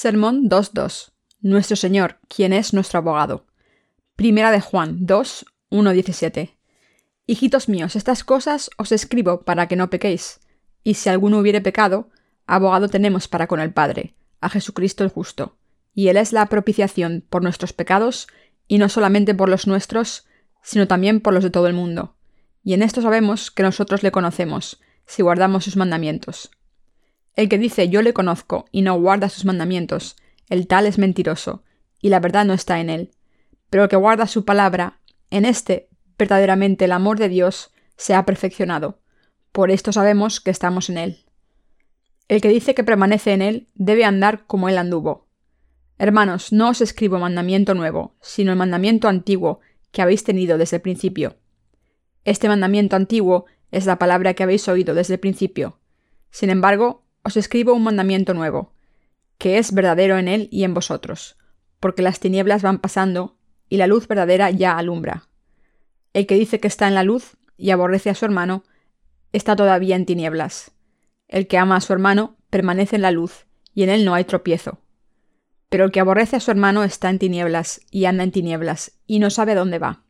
Sermón 2.2. Nuestro Señor, quien es nuestro abogado. Primera de Juan 2, 1.17. Hijitos míos, estas cosas os escribo para que no pequéis. Y si alguno hubiere pecado, abogado tenemos para con el Padre, a Jesucristo el justo. Y Él es la propiciación por nuestros pecados, y no solamente por los nuestros, sino también por los de todo el mundo. Y en esto sabemos que nosotros le conocemos, si guardamos sus mandamientos. El que dice yo le conozco y no guarda sus mandamientos, el tal es mentiroso, y la verdad no está en él. Pero el que guarda su palabra, en éste verdaderamente el amor de Dios se ha perfeccionado. Por esto sabemos que estamos en él. El que dice que permanece en él debe andar como él anduvo. Hermanos, no os escribo mandamiento nuevo, sino el mandamiento antiguo que habéis tenido desde el principio. Este mandamiento antiguo es la palabra que habéis oído desde el principio. Sin embargo, os escribo un mandamiento nuevo, que es verdadero en él y en vosotros, porque las tinieblas van pasando y la luz verdadera ya alumbra. El que dice que está en la luz y aborrece a su hermano, está todavía en tinieblas. El que ama a su hermano permanece en la luz, y en él no hay tropiezo. Pero el que aborrece a su hermano está en tinieblas, y anda en tinieblas, y no sabe dónde va,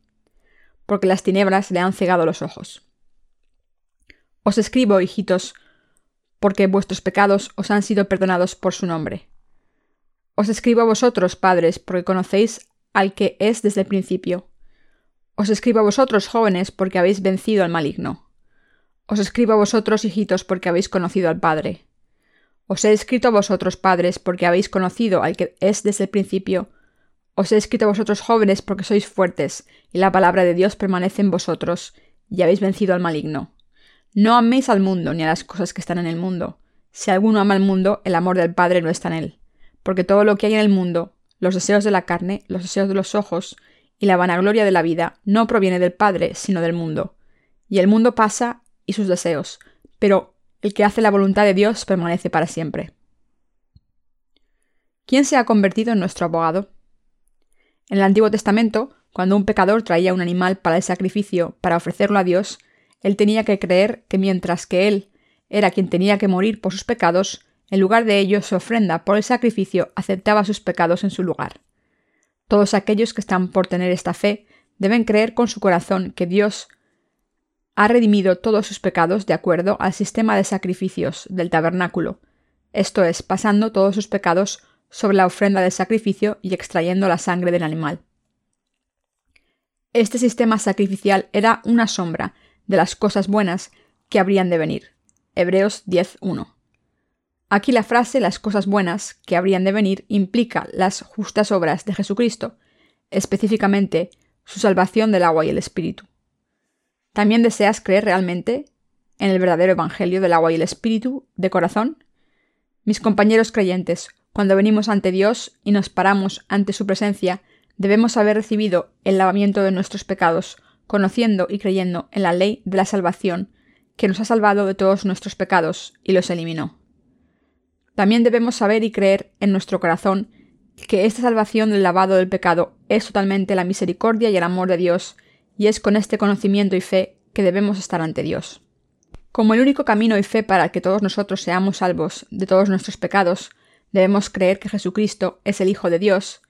porque las tinieblas le han cegado los ojos. Os escribo, hijitos, porque vuestros pecados os han sido perdonados por su nombre. Os escribo a vosotros, padres, porque conocéis al que es desde el principio. Os escribo a vosotros, jóvenes, porque habéis vencido al maligno. Os escribo a vosotros, hijitos, porque habéis conocido al Padre. Os he escrito a vosotros, padres, porque habéis conocido al que es desde el principio. Os he escrito a vosotros, jóvenes, porque sois fuertes, y la palabra de Dios permanece en vosotros, y habéis vencido al maligno. No améis al mundo ni a las cosas que están en el mundo. Si alguno ama al mundo, el amor del Padre no está en él. Porque todo lo que hay en el mundo, los deseos de la carne, los deseos de los ojos y la vanagloria de la vida, no proviene del Padre, sino del mundo. Y el mundo pasa y sus deseos, pero el que hace la voluntad de Dios permanece para siempre. ¿Quién se ha convertido en nuestro abogado? En el Antiguo Testamento, cuando un pecador traía un animal para el sacrificio para ofrecerlo a Dios, él tenía que creer que mientras que él era quien tenía que morir por sus pecados, en lugar de ello su ofrenda por el sacrificio aceptaba sus pecados en su lugar. Todos aquellos que están por tener esta fe deben creer con su corazón que Dios ha redimido todos sus pecados de acuerdo al sistema de sacrificios del tabernáculo, esto es, pasando todos sus pecados sobre la ofrenda del sacrificio y extrayendo la sangre del animal. Este sistema sacrificial era una sombra de las cosas buenas que habrían de venir. Hebreos 10.1. Aquí la frase las cosas buenas que habrían de venir implica las justas obras de Jesucristo, específicamente su salvación del agua y el espíritu. ¿También deseas creer realmente en el verdadero Evangelio del agua y el espíritu de corazón? Mis compañeros creyentes, cuando venimos ante Dios y nos paramos ante su presencia, debemos haber recibido el lavamiento de nuestros pecados conociendo y creyendo en la ley de la salvación, que nos ha salvado de todos nuestros pecados y los eliminó. También debemos saber y creer en nuestro corazón que esta salvación del lavado del pecado es totalmente la misericordia y el amor de Dios, y es con este conocimiento y fe que debemos estar ante Dios. Como el único camino y fe para que todos nosotros seamos salvos de todos nuestros pecados, debemos creer que Jesucristo es el Hijo de Dios,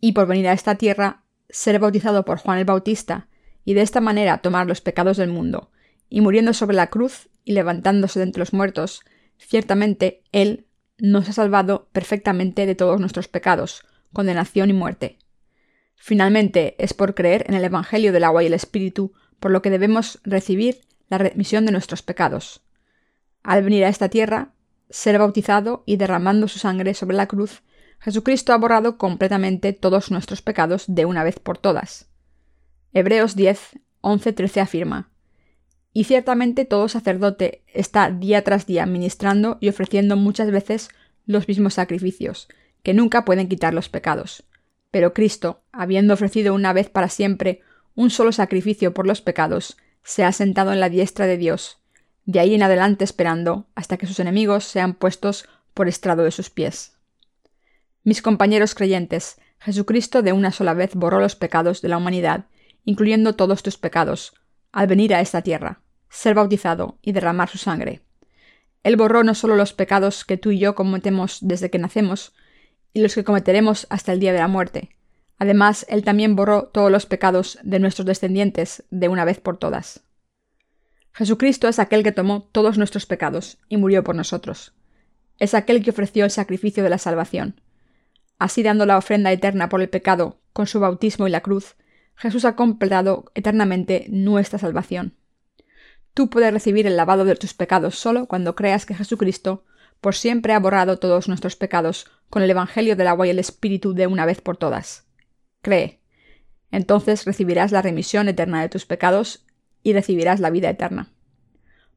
y por venir a esta tierra, ser bautizado por Juan el Bautista, y de esta manera tomar los pecados del mundo, y muriendo sobre la cruz y levantándose de entre los muertos, ciertamente Él nos ha salvado perfectamente de todos nuestros pecados, condenación y muerte. Finalmente, es por creer en el Evangelio del agua y el Espíritu por lo que debemos recibir la remisión de nuestros pecados. Al venir a esta tierra, ser bautizado y derramando su sangre sobre la cruz, Jesucristo ha borrado completamente todos nuestros pecados de una vez por todas. Hebreos 10, 11, 13 afirma, Y ciertamente todo sacerdote está día tras día ministrando y ofreciendo muchas veces los mismos sacrificios, que nunca pueden quitar los pecados. Pero Cristo, habiendo ofrecido una vez para siempre un solo sacrificio por los pecados, se ha sentado en la diestra de Dios, de ahí en adelante esperando hasta que sus enemigos sean puestos por estrado de sus pies. Mis compañeros creyentes, Jesucristo de una sola vez borró los pecados de la humanidad incluyendo todos tus pecados, al venir a esta tierra, ser bautizado y derramar su sangre. Él borró no solo los pecados que tú y yo cometemos desde que nacemos, y los que cometeremos hasta el día de la muerte. Además, Él también borró todos los pecados de nuestros descendientes de una vez por todas. Jesucristo es aquel que tomó todos nuestros pecados y murió por nosotros. Es aquel que ofreció el sacrificio de la salvación. Así dando la ofrenda eterna por el pecado con su bautismo y la cruz, Jesús ha completado eternamente nuestra salvación. Tú puedes recibir el lavado de tus pecados solo cuando creas que Jesucristo por siempre ha borrado todos nuestros pecados con el Evangelio del agua y el Espíritu de una vez por todas. Cree. Entonces recibirás la remisión eterna de tus pecados y recibirás la vida eterna.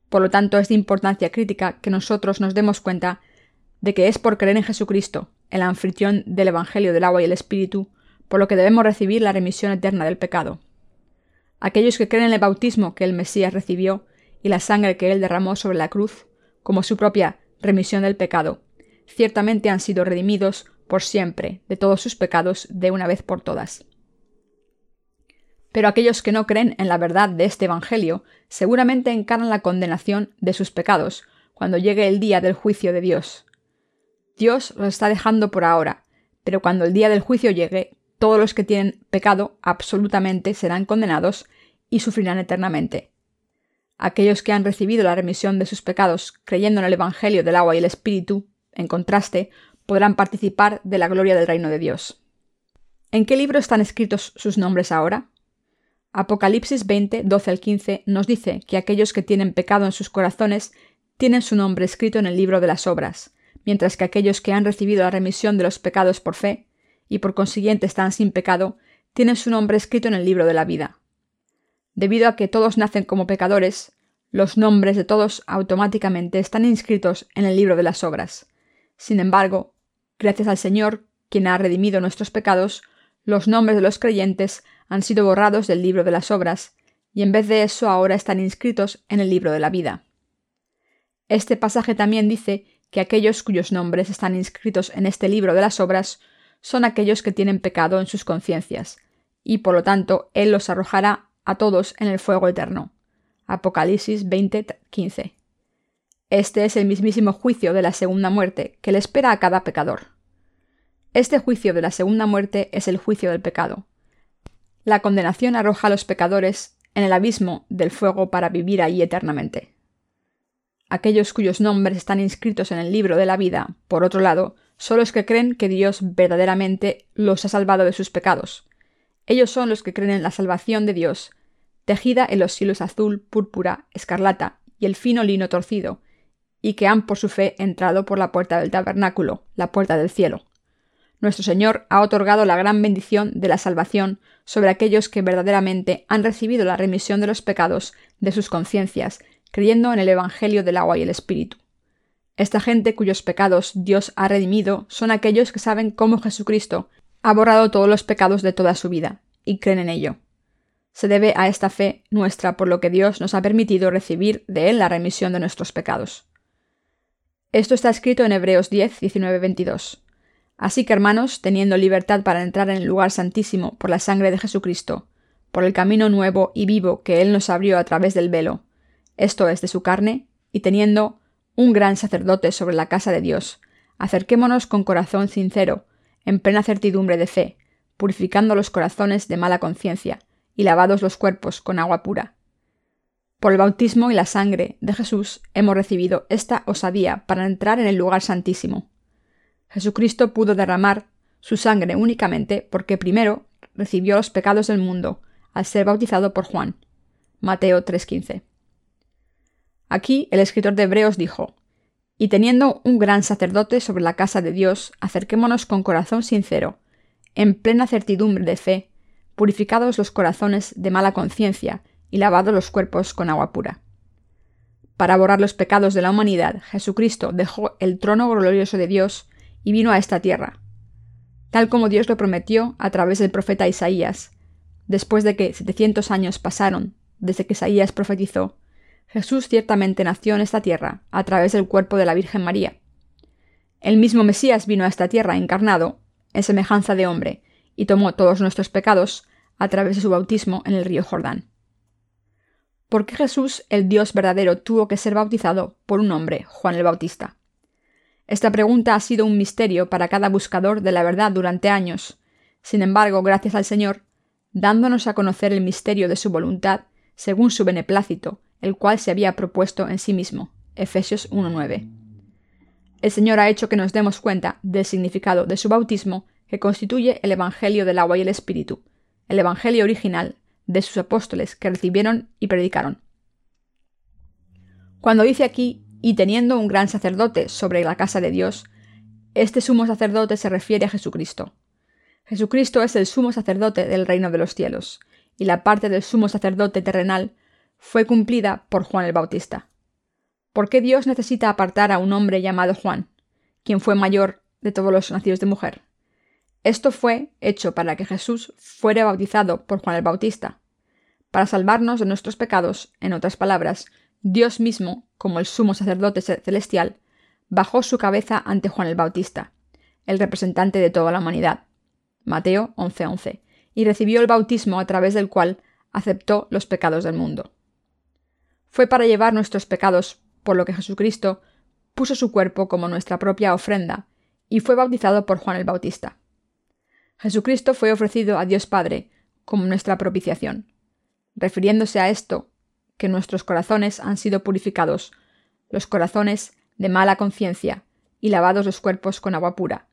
Por lo tanto, es de importancia crítica que nosotros nos demos cuenta de que es por creer en Jesucristo, el anfitrión del Evangelio del agua y el Espíritu, por lo que debemos recibir la remisión eterna del pecado. Aquellos que creen en el bautismo que el Mesías recibió y la sangre que él derramó sobre la cruz, como su propia remisión del pecado, ciertamente han sido redimidos por siempre de todos sus pecados de una vez por todas. Pero aquellos que no creen en la verdad de este Evangelio seguramente encaran la condenación de sus pecados cuando llegue el día del juicio de Dios. Dios los está dejando por ahora, pero cuando el día del juicio llegue, todos los que tienen pecado absolutamente serán condenados y sufrirán eternamente. Aquellos que han recibido la remisión de sus pecados creyendo en el Evangelio del agua y el Espíritu, en contraste, podrán participar de la gloria del reino de Dios. ¿En qué libro están escritos sus nombres ahora? Apocalipsis 20, 12 al 15 nos dice que aquellos que tienen pecado en sus corazones tienen su nombre escrito en el libro de las obras, mientras que aquellos que han recibido la remisión de los pecados por fe, y por consiguiente están sin pecado, tienen su nombre escrito en el libro de la vida. Debido a que todos nacen como pecadores, los nombres de todos automáticamente están inscritos en el libro de las obras. Sin embargo, gracias al Señor, quien ha redimido nuestros pecados, los nombres de los creyentes han sido borrados del libro de las obras, y en vez de eso ahora están inscritos en el libro de la vida. Este pasaje también dice que aquellos cuyos nombres están inscritos en este libro de las obras son aquellos que tienen pecado en sus conciencias, y por lo tanto Él los arrojará a todos en el fuego eterno. Apocalipsis 20:15. Este es el mismísimo juicio de la segunda muerte que le espera a cada pecador. Este juicio de la segunda muerte es el juicio del pecado. La condenación arroja a los pecadores en el abismo del fuego para vivir ahí eternamente. Aquellos cuyos nombres están inscritos en el libro de la vida, por otro lado, son los que creen que Dios verdaderamente los ha salvado de sus pecados. Ellos son los que creen en la salvación de Dios, tejida en los hilos azul, púrpura, escarlata y el fino lino torcido, y que han por su fe entrado por la puerta del tabernáculo, la puerta del cielo. Nuestro Señor ha otorgado la gran bendición de la salvación sobre aquellos que verdaderamente han recibido la remisión de los pecados de sus conciencias creyendo en el Evangelio del agua y el Espíritu. Esta gente cuyos pecados Dios ha redimido son aquellos que saben cómo Jesucristo ha borrado todos los pecados de toda su vida, y creen en ello. Se debe a esta fe nuestra por lo que Dios nos ha permitido recibir de Él la remisión de nuestros pecados. Esto está escrito en Hebreos 10, 19, 22. Así que, hermanos, teniendo libertad para entrar en el lugar santísimo por la sangre de Jesucristo, por el camino nuevo y vivo que Él nos abrió a través del velo, esto es de su carne, y teniendo un gran sacerdote sobre la casa de Dios, acerquémonos con corazón sincero, en plena certidumbre de fe, purificando los corazones de mala conciencia, y lavados los cuerpos con agua pura. Por el bautismo y la sangre de Jesús hemos recibido esta osadía para entrar en el lugar santísimo. Jesucristo pudo derramar su sangre únicamente porque primero recibió los pecados del mundo al ser bautizado por Juan. Mateo 3:15. Aquí el escritor de Hebreos dijo, Y teniendo un gran sacerdote sobre la casa de Dios, acerquémonos con corazón sincero, en plena certidumbre de fe, purificados los corazones de mala conciencia y lavados los cuerpos con agua pura. Para borrar los pecados de la humanidad, Jesucristo dejó el trono glorioso de Dios y vino a esta tierra, tal como Dios lo prometió a través del profeta Isaías, después de que setecientos años pasaron desde que Isaías profetizó, Jesús ciertamente nació en esta tierra, a través del cuerpo de la Virgen María. El mismo Mesías vino a esta tierra encarnado, en semejanza de hombre, y tomó todos nuestros pecados a través de su bautismo en el río Jordán. ¿Por qué Jesús, el Dios verdadero, tuvo que ser bautizado por un hombre, Juan el Bautista? Esta pregunta ha sido un misterio para cada buscador de la verdad durante años. Sin embargo, gracias al Señor, dándonos a conocer el misterio de su voluntad, según su beneplácito, el cual se había propuesto en sí mismo. Efesios 1.9. El Señor ha hecho que nos demos cuenta del significado de su bautismo, que constituye el Evangelio del agua y el Espíritu, el Evangelio original de sus apóstoles que recibieron y predicaron. Cuando dice aquí, y teniendo un gran sacerdote sobre la casa de Dios, este sumo sacerdote se refiere a Jesucristo. Jesucristo es el sumo sacerdote del reino de los cielos, y la parte del sumo sacerdote terrenal fue cumplida por Juan el Bautista. ¿Por qué Dios necesita apartar a un hombre llamado Juan, quien fue mayor de todos los nacidos de mujer? Esto fue hecho para que Jesús fuera bautizado por Juan el Bautista, para salvarnos de nuestros pecados, en otras palabras, Dios mismo, como el sumo sacerdote celestial, bajó su cabeza ante Juan el Bautista, el representante de toda la humanidad. Mateo 11:11, y recibió el bautismo a través del cual aceptó los pecados del mundo. Fue para llevar nuestros pecados, por lo que Jesucristo puso su cuerpo como nuestra propia ofrenda, y fue bautizado por Juan el Bautista. Jesucristo fue ofrecido a Dios Padre como nuestra propiciación. Refiriéndose a esto, que nuestros corazones han sido purificados, los corazones de mala conciencia, y lavados los cuerpos con agua pura.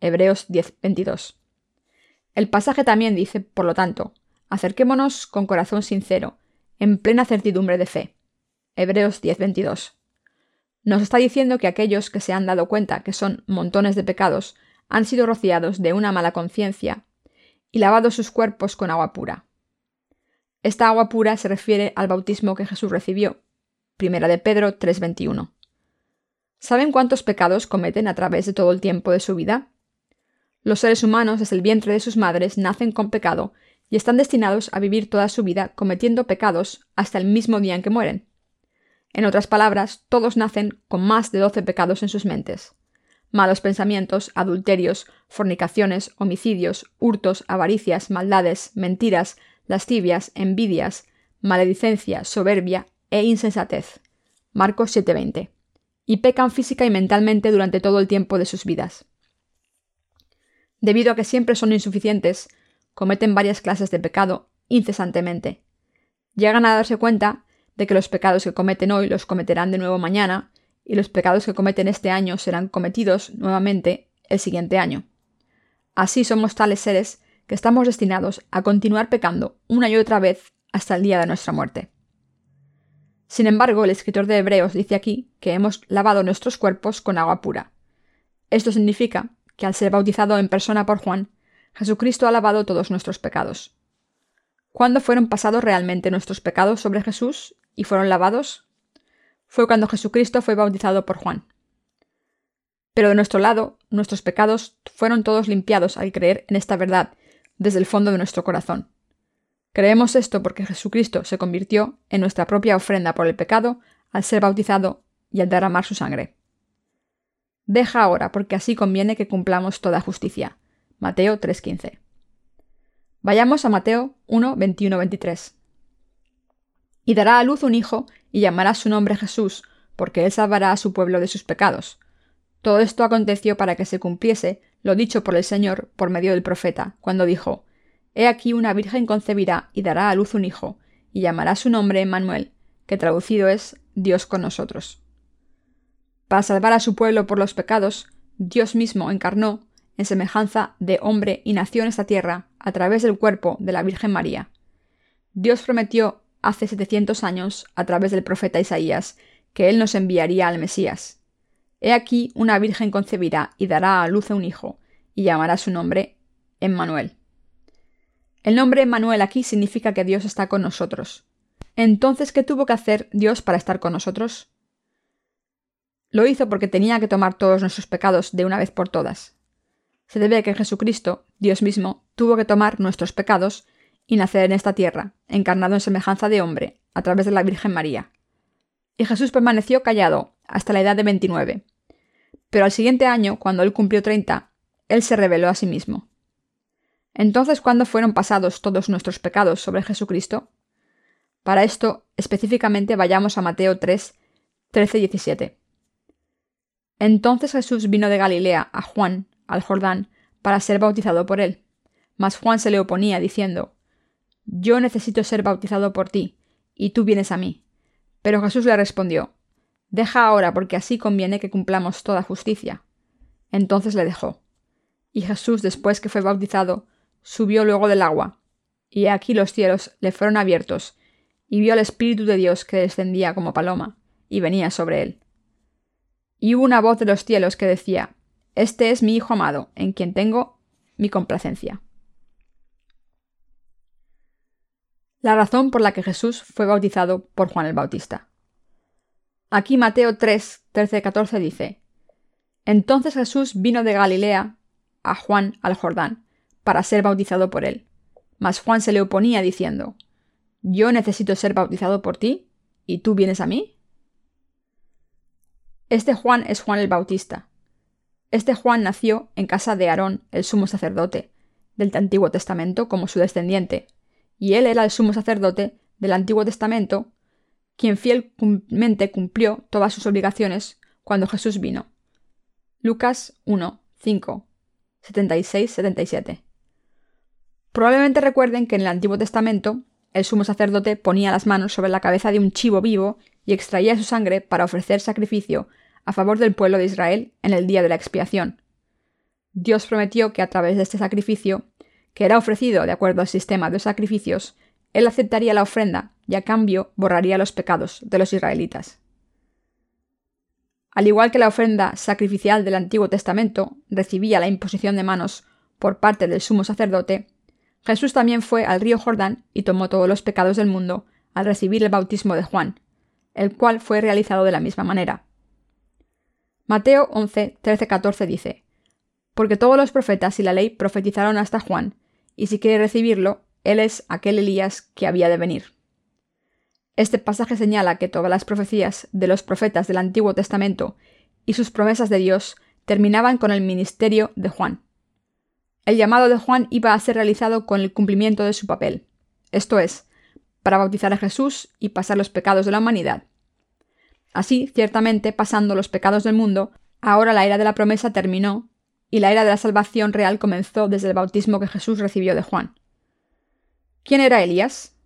Hebreos 10:22. El pasaje también dice, por lo tanto, acerquémonos con corazón sincero, en plena certidumbre de fe. Hebreos 10:22. Nos está diciendo que aquellos que se han dado cuenta que son montones de pecados han sido rociados de una mala conciencia y lavados sus cuerpos con agua pura. Esta agua pura se refiere al bautismo que Jesús recibió. Primera de Pedro 3:21. ¿Saben cuántos pecados cometen a través de todo el tiempo de su vida? Los seres humanos desde el vientre de sus madres nacen con pecado y están destinados a vivir toda su vida cometiendo pecados hasta el mismo día en que mueren. En otras palabras, todos nacen con más de doce pecados en sus mentes. Malos pensamientos, adulterios, fornicaciones, homicidios, hurtos, avaricias, maldades, mentiras, lascivias, envidias, maledicencia, soberbia e insensatez. Marcos 7:20. Y pecan física y mentalmente durante todo el tiempo de sus vidas. Debido a que siempre son insuficientes, cometen varias clases de pecado incesantemente. Llegan a darse cuenta de que los pecados que cometen hoy los cometerán de nuevo mañana, y los pecados que cometen este año serán cometidos nuevamente el siguiente año. Así somos tales seres que estamos destinados a continuar pecando una y otra vez hasta el día de nuestra muerte. Sin embargo, el escritor de Hebreos dice aquí que hemos lavado nuestros cuerpos con agua pura. Esto significa que al ser bautizado en persona por Juan, Jesucristo ha lavado todos nuestros pecados. ¿Cuándo fueron pasados realmente nuestros pecados sobre Jesús y fueron lavados? Fue cuando Jesucristo fue bautizado por Juan. Pero de nuestro lado, nuestros pecados fueron todos limpiados al creer en esta verdad desde el fondo de nuestro corazón. Creemos esto porque Jesucristo se convirtió en nuestra propia ofrenda por el pecado al ser bautizado y al derramar su sangre. Deja ahora, porque así conviene que cumplamos toda justicia. Mateo 3:15. Vayamos a Mateo 1, 21, 23. Y dará a luz un hijo, y llamará su nombre Jesús, porque él salvará a su pueblo de sus pecados. Todo esto aconteció para que se cumpliese lo dicho por el Señor por medio del profeta, cuando dijo, He aquí una virgen concebirá y dará a luz un hijo, y llamará su nombre Emmanuel, que traducido es Dios con nosotros. Para salvar a su pueblo por los pecados, Dios mismo encarnó, en semejanza de hombre, y nació en esta tierra, a través del cuerpo de la Virgen María. Dios prometió hace setecientos años, a través del profeta Isaías, que Él nos enviaría al Mesías. He aquí una virgen concebirá y dará a luz a un hijo, y llamará su nombre Emmanuel. El nombre Emmanuel aquí significa que Dios está con nosotros. Entonces, ¿qué tuvo que hacer Dios para estar con nosotros? Lo hizo porque tenía que tomar todos nuestros pecados de una vez por todas. Se debe a que Jesucristo, Dios mismo, tuvo que tomar nuestros pecados y nacer en esta tierra, encarnado en semejanza de hombre, a través de la Virgen María. Y Jesús permaneció callado hasta la edad de 29, pero al siguiente año, cuando él cumplió 30, él se reveló a sí mismo. Entonces, ¿cuándo fueron pasados todos nuestros pecados sobre Jesucristo? Para esto, específicamente, vayamos a Mateo 3, 13 y 17. Entonces Jesús vino de Galilea a Juan, al Jordán, para ser bautizado por él. Mas Juan se le oponía, diciendo, Yo necesito ser bautizado por ti, y tú vienes a mí. Pero Jesús le respondió, Deja ahora, porque así conviene que cumplamos toda justicia. Entonces le dejó. Y Jesús, después que fue bautizado, subió luego del agua, y aquí los cielos le fueron abiertos, y vio al Espíritu de Dios que descendía como paloma, y venía sobre él. Y hubo una voz de los cielos que decía, Este es mi Hijo amado, en quien tengo mi complacencia. La razón por la que Jesús fue bautizado por Juan el Bautista. Aquí Mateo 3, 13, 14 dice, Entonces Jesús vino de Galilea a Juan al Jordán, para ser bautizado por él. Mas Juan se le oponía diciendo, Yo necesito ser bautizado por ti, ¿y tú vienes a mí? Este Juan es Juan el Bautista. Este Juan nació en casa de Aarón, el sumo sacerdote, del Antiguo Testamento como su descendiente, y él era el sumo sacerdote del Antiguo Testamento, quien fielmente cumplió todas sus obligaciones cuando Jesús vino. Lucas 1, 5, 76-77. Probablemente recuerden que en el Antiguo Testamento el sumo sacerdote ponía las manos sobre la cabeza de un chivo vivo y extraía su sangre para ofrecer sacrificio a favor del pueblo de Israel en el día de la expiación. Dios prometió que a través de este sacrificio, que era ofrecido de acuerdo al sistema de sacrificios, Él aceptaría la ofrenda y a cambio borraría los pecados de los israelitas. Al igual que la ofrenda sacrificial del Antiguo Testamento recibía la imposición de manos por parte del sumo sacerdote, Jesús también fue al río Jordán y tomó todos los pecados del mundo al recibir el bautismo de Juan, el cual fue realizado de la misma manera. Mateo 11, 13, 14 dice, Porque todos los profetas y la ley profetizaron hasta Juan, y si quiere recibirlo, él es aquel Elías que había de venir. Este pasaje señala que todas las profecías de los profetas del Antiguo Testamento y sus promesas de Dios terminaban con el ministerio de Juan. El llamado de Juan iba a ser realizado con el cumplimiento de su papel, esto es, para bautizar a Jesús y pasar los pecados de la humanidad. Así, ciertamente, pasando los pecados del mundo, ahora la era de la promesa terminó y la era de la salvación real comenzó desde el bautismo que Jesús recibió de Juan. ¿Quién era Elías?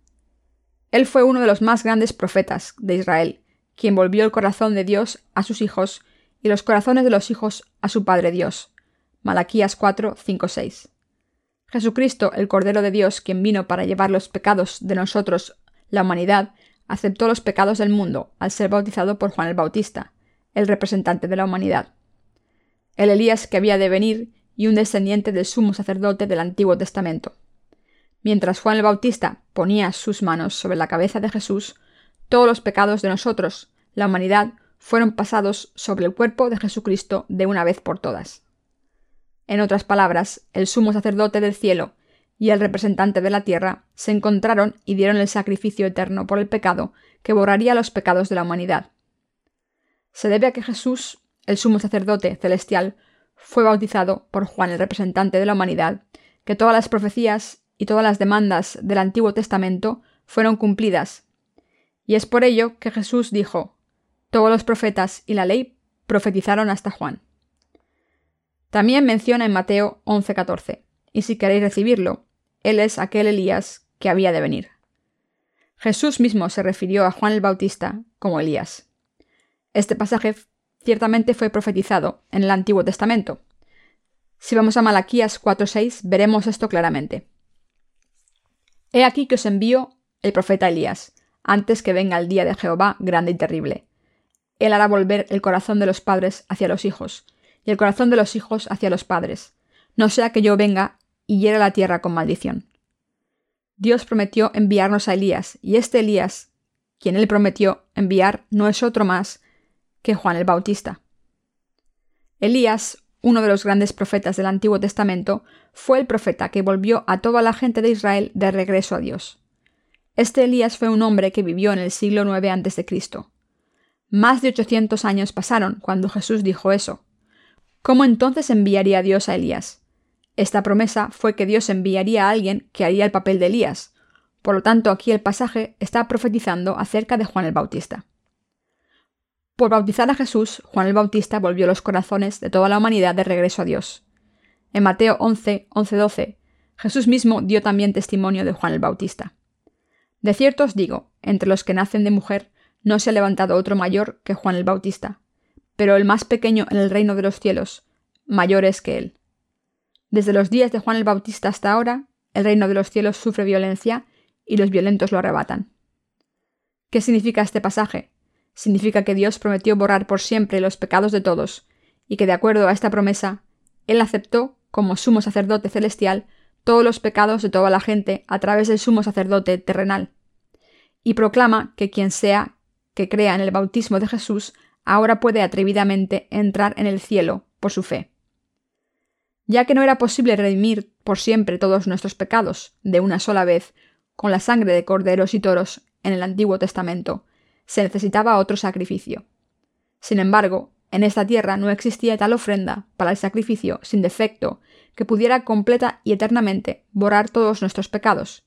Él fue uno de los más grandes profetas de Israel, quien volvió el corazón de Dios a sus hijos y los corazones de los hijos a su Padre Dios. Malaquías 4, 5, 6. Jesucristo, el Cordero de Dios, quien vino para llevar los pecados de nosotros, la humanidad, aceptó los pecados del mundo al ser bautizado por Juan el Bautista, el representante de la humanidad. El Elías que había de venir y un descendiente del sumo sacerdote del Antiguo Testamento. Mientras Juan el Bautista ponía sus manos sobre la cabeza de Jesús, todos los pecados de nosotros, la humanidad, fueron pasados sobre el cuerpo de Jesucristo de una vez por todas. En otras palabras, el sumo sacerdote del cielo y el representante de la tierra se encontraron y dieron el sacrificio eterno por el pecado que borraría los pecados de la humanidad. Se debe a que Jesús, el sumo sacerdote celestial, fue bautizado por Juan el representante de la humanidad, que todas las profecías y todas las demandas del Antiguo Testamento fueron cumplidas. Y es por ello que Jesús dijo, todos los profetas y la ley profetizaron hasta Juan. También menciona en Mateo 11:14, y si queréis recibirlo, él es aquel Elías que había de venir. Jesús mismo se refirió a Juan el Bautista como Elías. Este pasaje ciertamente fue profetizado en el Antiguo Testamento. Si vamos a Malaquías 4:6 veremos esto claramente. He aquí que os envío el profeta Elías, antes que venga el día de Jehová grande y terrible. Él hará volver el corazón de los padres hacia los hijos, y el corazón de los hijos hacia los padres, no sea que yo venga y hiera la tierra con maldición. Dios prometió enviarnos a Elías, y este Elías, quien él prometió enviar, no es otro más que Juan el Bautista. Elías, uno de los grandes profetas del Antiguo Testamento, fue el profeta que volvió a toda la gente de Israel de regreso a Dios. Este Elías fue un hombre que vivió en el siglo IX a.C. Más de 800 años pasaron cuando Jesús dijo eso. ¿Cómo entonces enviaría Dios a Elías? Esta promesa fue que Dios enviaría a alguien que haría el papel de Elías. Por lo tanto, aquí el pasaje está profetizando acerca de Juan el Bautista. Por bautizar a Jesús, Juan el Bautista volvió los corazones de toda la humanidad de regreso a Dios. En Mateo 11, 11, 12, Jesús mismo dio también testimonio de Juan el Bautista. De cierto os digo, entre los que nacen de mujer, no se ha levantado otro mayor que Juan el Bautista, pero el más pequeño en el reino de los cielos, mayor es que él. Desde los días de Juan el Bautista hasta ahora, el reino de los cielos sufre violencia y los violentos lo arrebatan. ¿Qué significa este pasaje? Significa que Dios prometió borrar por siempre los pecados de todos, y que de acuerdo a esta promesa, Él aceptó, como sumo sacerdote celestial, todos los pecados de toda la gente a través del sumo sacerdote terrenal, y proclama que quien sea que crea en el bautismo de Jesús ahora puede atrevidamente entrar en el cielo por su fe. Ya que no era posible redimir por siempre todos nuestros pecados de una sola vez con la sangre de corderos y toros en el Antiguo Testamento, se necesitaba otro sacrificio. Sin embargo, en esta tierra no existía tal ofrenda para el sacrificio sin defecto que pudiera completa y eternamente borrar todos nuestros pecados.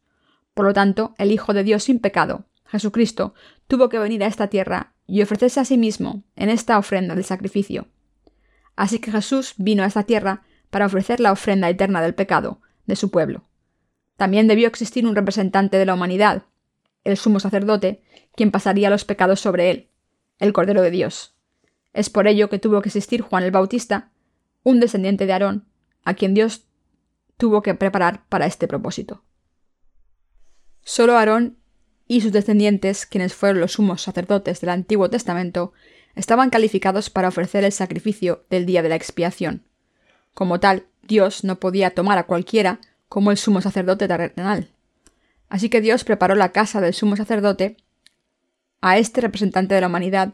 Por lo tanto, el Hijo de Dios sin pecado, Jesucristo, tuvo que venir a esta tierra y ofrecerse a sí mismo en esta ofrenda del sacrificio. Así que Jesús vino a esta tierra para ofrecer la ofrenda eterna del pecado de su pueblo. También debió existir un representante de la humanidad, el sumo sacerdote, quien pasaría los pecados sobre él, el Cordero de Dios. Es por ello que tuvo que existir Juan el Bautista, un descendiente de Aarón, a quien Dios tuvo que preparar para este propósito. Solo Aarón y sus descendientes, quienes fueron los sumos sacerdotes del Antiguo Testamento, estaban calificados para ofrecer el sacrificio del día de la expiación. Como tal, Dios no podía tomar a cualquiera como el sumo sacerdote terrenal. Así que Dios preparó la casa del sumo sacerdote a este representante de la humanidad,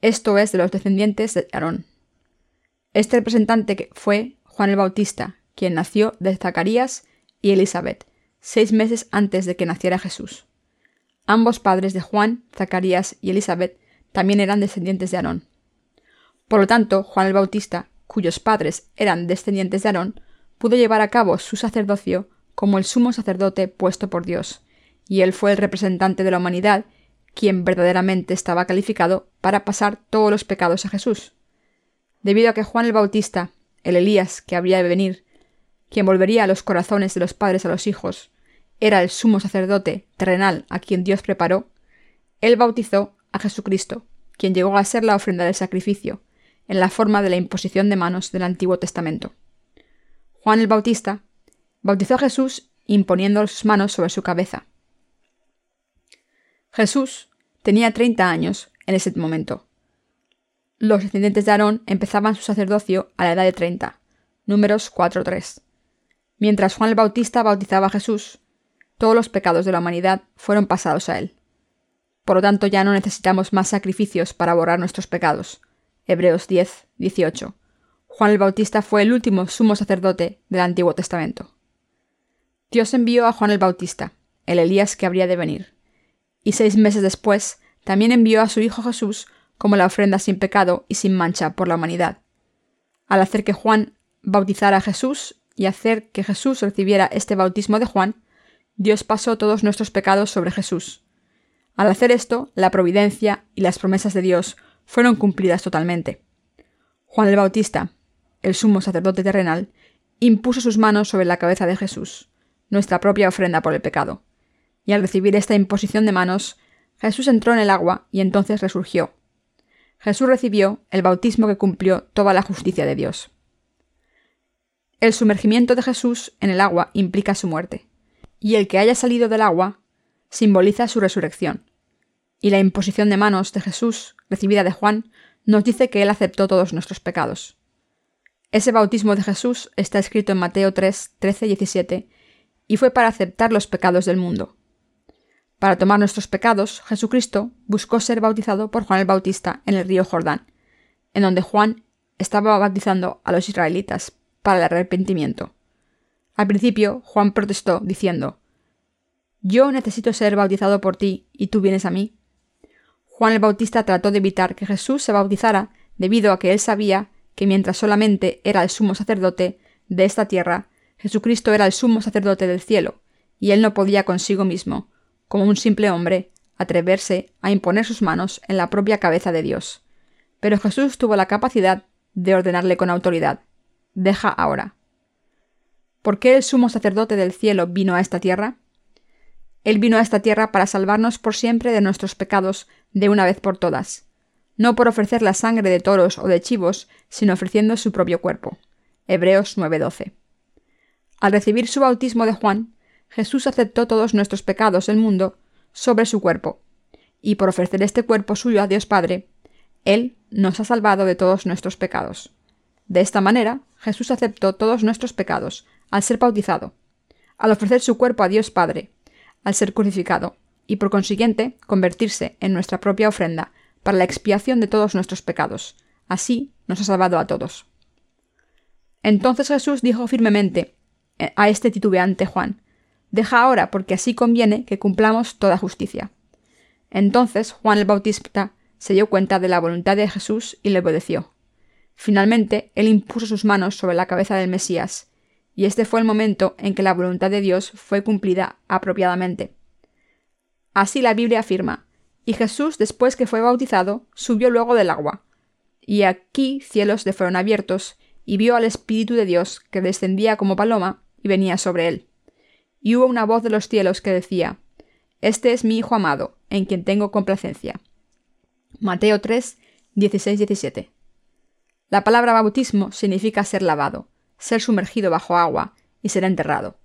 esto es, de los descendientes de Aarón. Este representante fue Juan el Bautista, quien nació de Zacarías y Elizabeth, seis meses antes de que naciera Jesús. Ambos padres de Juan, Zacarías y Elizabeth también eran descendientes de Aarón. Por lo tanto, Juan el Bautista, cuyos padres eran descendientes de Aarón, pudo llevar a cabo su sacerdocio como el sumo sacerdote puesto por Dios, y él fue el representante de la humanidad, quien verdaderamente estaba calificado para pasar todos los pecados a Jesús. Debido a que Juan el Bautista, el Elías que habría de venir, quien volvería a los corazones de los padres a los hijos, era el sumo sacerdote terrenal a quien Dios preparó, él bautizó a Jesucristo, quien llegó a ser la ofrenda del sacrificio, en la forma de la imposición de manos del Antiguo Testamento. Juan el Bautista bautizó a Jesús imponiendo sus manos sobre su cabeza. Jesús tenía 30 años en ese momento. Los descendientes de Aarón empezaban su sacerdocio a la edad de 30, números 4.3. Mientras Juan el Bautista bautizaba a Jesús, todos los pecados de la humanidad fueron pasados a él. Por lo tanto, ya no necesitamos más sacrificios para borrar nuestros pecados. Hebreos 10, 18. Juan el Bautista fue el último sumo sacerdote del Antiguo Testamento. Dios envió a Juan el Bautista, el Elías que habría de venir, y seis meses después también envió a su Hijo Jesús como la ofrenda sin pecado y sin mancha por la humanidad. Al hacer que Juan bautizara a Jesús y hacer que Jesús recibiera este bautismo de Juan, Dios pasó todos nuestros pecados sobre Jesús. Al hacer esto, la providencia y las promesas de Dios fueron cumplidas totalmente. Juan el Bautista, el sumo sacerdote terrenal, impuso sus manos sobre la cabeza de Jesús, nuestra propia ofrenda por el pecado. Y al recibir esta imposición de manos, Jesús entró en el agua y entonces resurgió. Jesús recibió el bautismo que cumplió toda la justicia de Dios. El sumergimiento de Jesús en el agua implica su muerte y el que haya salido del agua simboliza su resurrección. Y la imposición de manos de Jesús, recibida de Juan, nos dice que Él aceptó todos nuestros pecados. Ese bautismo de Jesús está escrito en Mateo 3, 13 y 17, y fue para aceptar los pecados del mundo. Para tomar nuestros pecados, Jesucristo buscó ser bautizado por Juan el Bautista en el río Jordán, en donde Juan estaba bautizando a los israelitas para el arrepentimiento. Al principio, Juan protestó, diciendo, Yo necesito ser bautizado por ti, y tú vienes a mí. Juan el Bautista trató de evitar que Jesús se bautizara debido a que él sabía que mientras solamente era el sumo sacerdote de esta tierra, Jesucristo era el sumo sacerdote del cielo, y él no podía consigo mismo, como un simple hombre, atreverse a imponer sus manos en la propia cabeza de Dios. pero Jesús tuvo la capacidad de ordenarle con autoridad. Deja ahora. ¿Por qué el sumo sacerdote del cielo vino a esta tierra? Él vino a esta tierra para salvarnos por siempre de nuestros pecados de una vez por todas, no por ofrecer la sangre de toros o de chivos, sino ofreciendo su propio cuerpo. Hebreos 9:12. Al recibir su bautismo de Juan, Jesús aceptó todos nuestros pecados del mundo sobre su cuerpo, y por ofrecer este cuerpo suyo a Dios Padre, Él nos ha salvado de todos nuestros pecados. De esta manera, Jesús aceptó todos nuestros pecados al ser bautizado, al ofrecer su cuerpo a Dios Padre, al ser crucificado, y por consiguiente convertirse en nuestra propia ofrenda para la expiación de todos nuestros pecados. Así nos ha salvado a todos. Entonces Jesús dijo firmemente a este titubeante Juan, Deja ahora, porque así conviene que cumplamos toda justicia. Entonces Juan el Bautista se dio cuenta de la voluntad de Jesús y le obedeció. Finalmente, él impuso sus manos sobre la cabeza del Mesías, y este fue el momento en que la voluntad de Dios fue cumplida apropiadamente. Así la Biblia afirma, y Jesús, después que fue bautizado, subió luego del agua. Y aquí cielos le fueron abiertos, y vio al Espíritu de Dios que descendía como paloma y venía sobre él y hubo una voz de los cielos que decía, Este es mi Hijo amado, en quien tengo complacencia. Mateo 3, 16, 17. La palabra bautismo significa ser lavado, ser sumergido bajo agua y ser enterrado.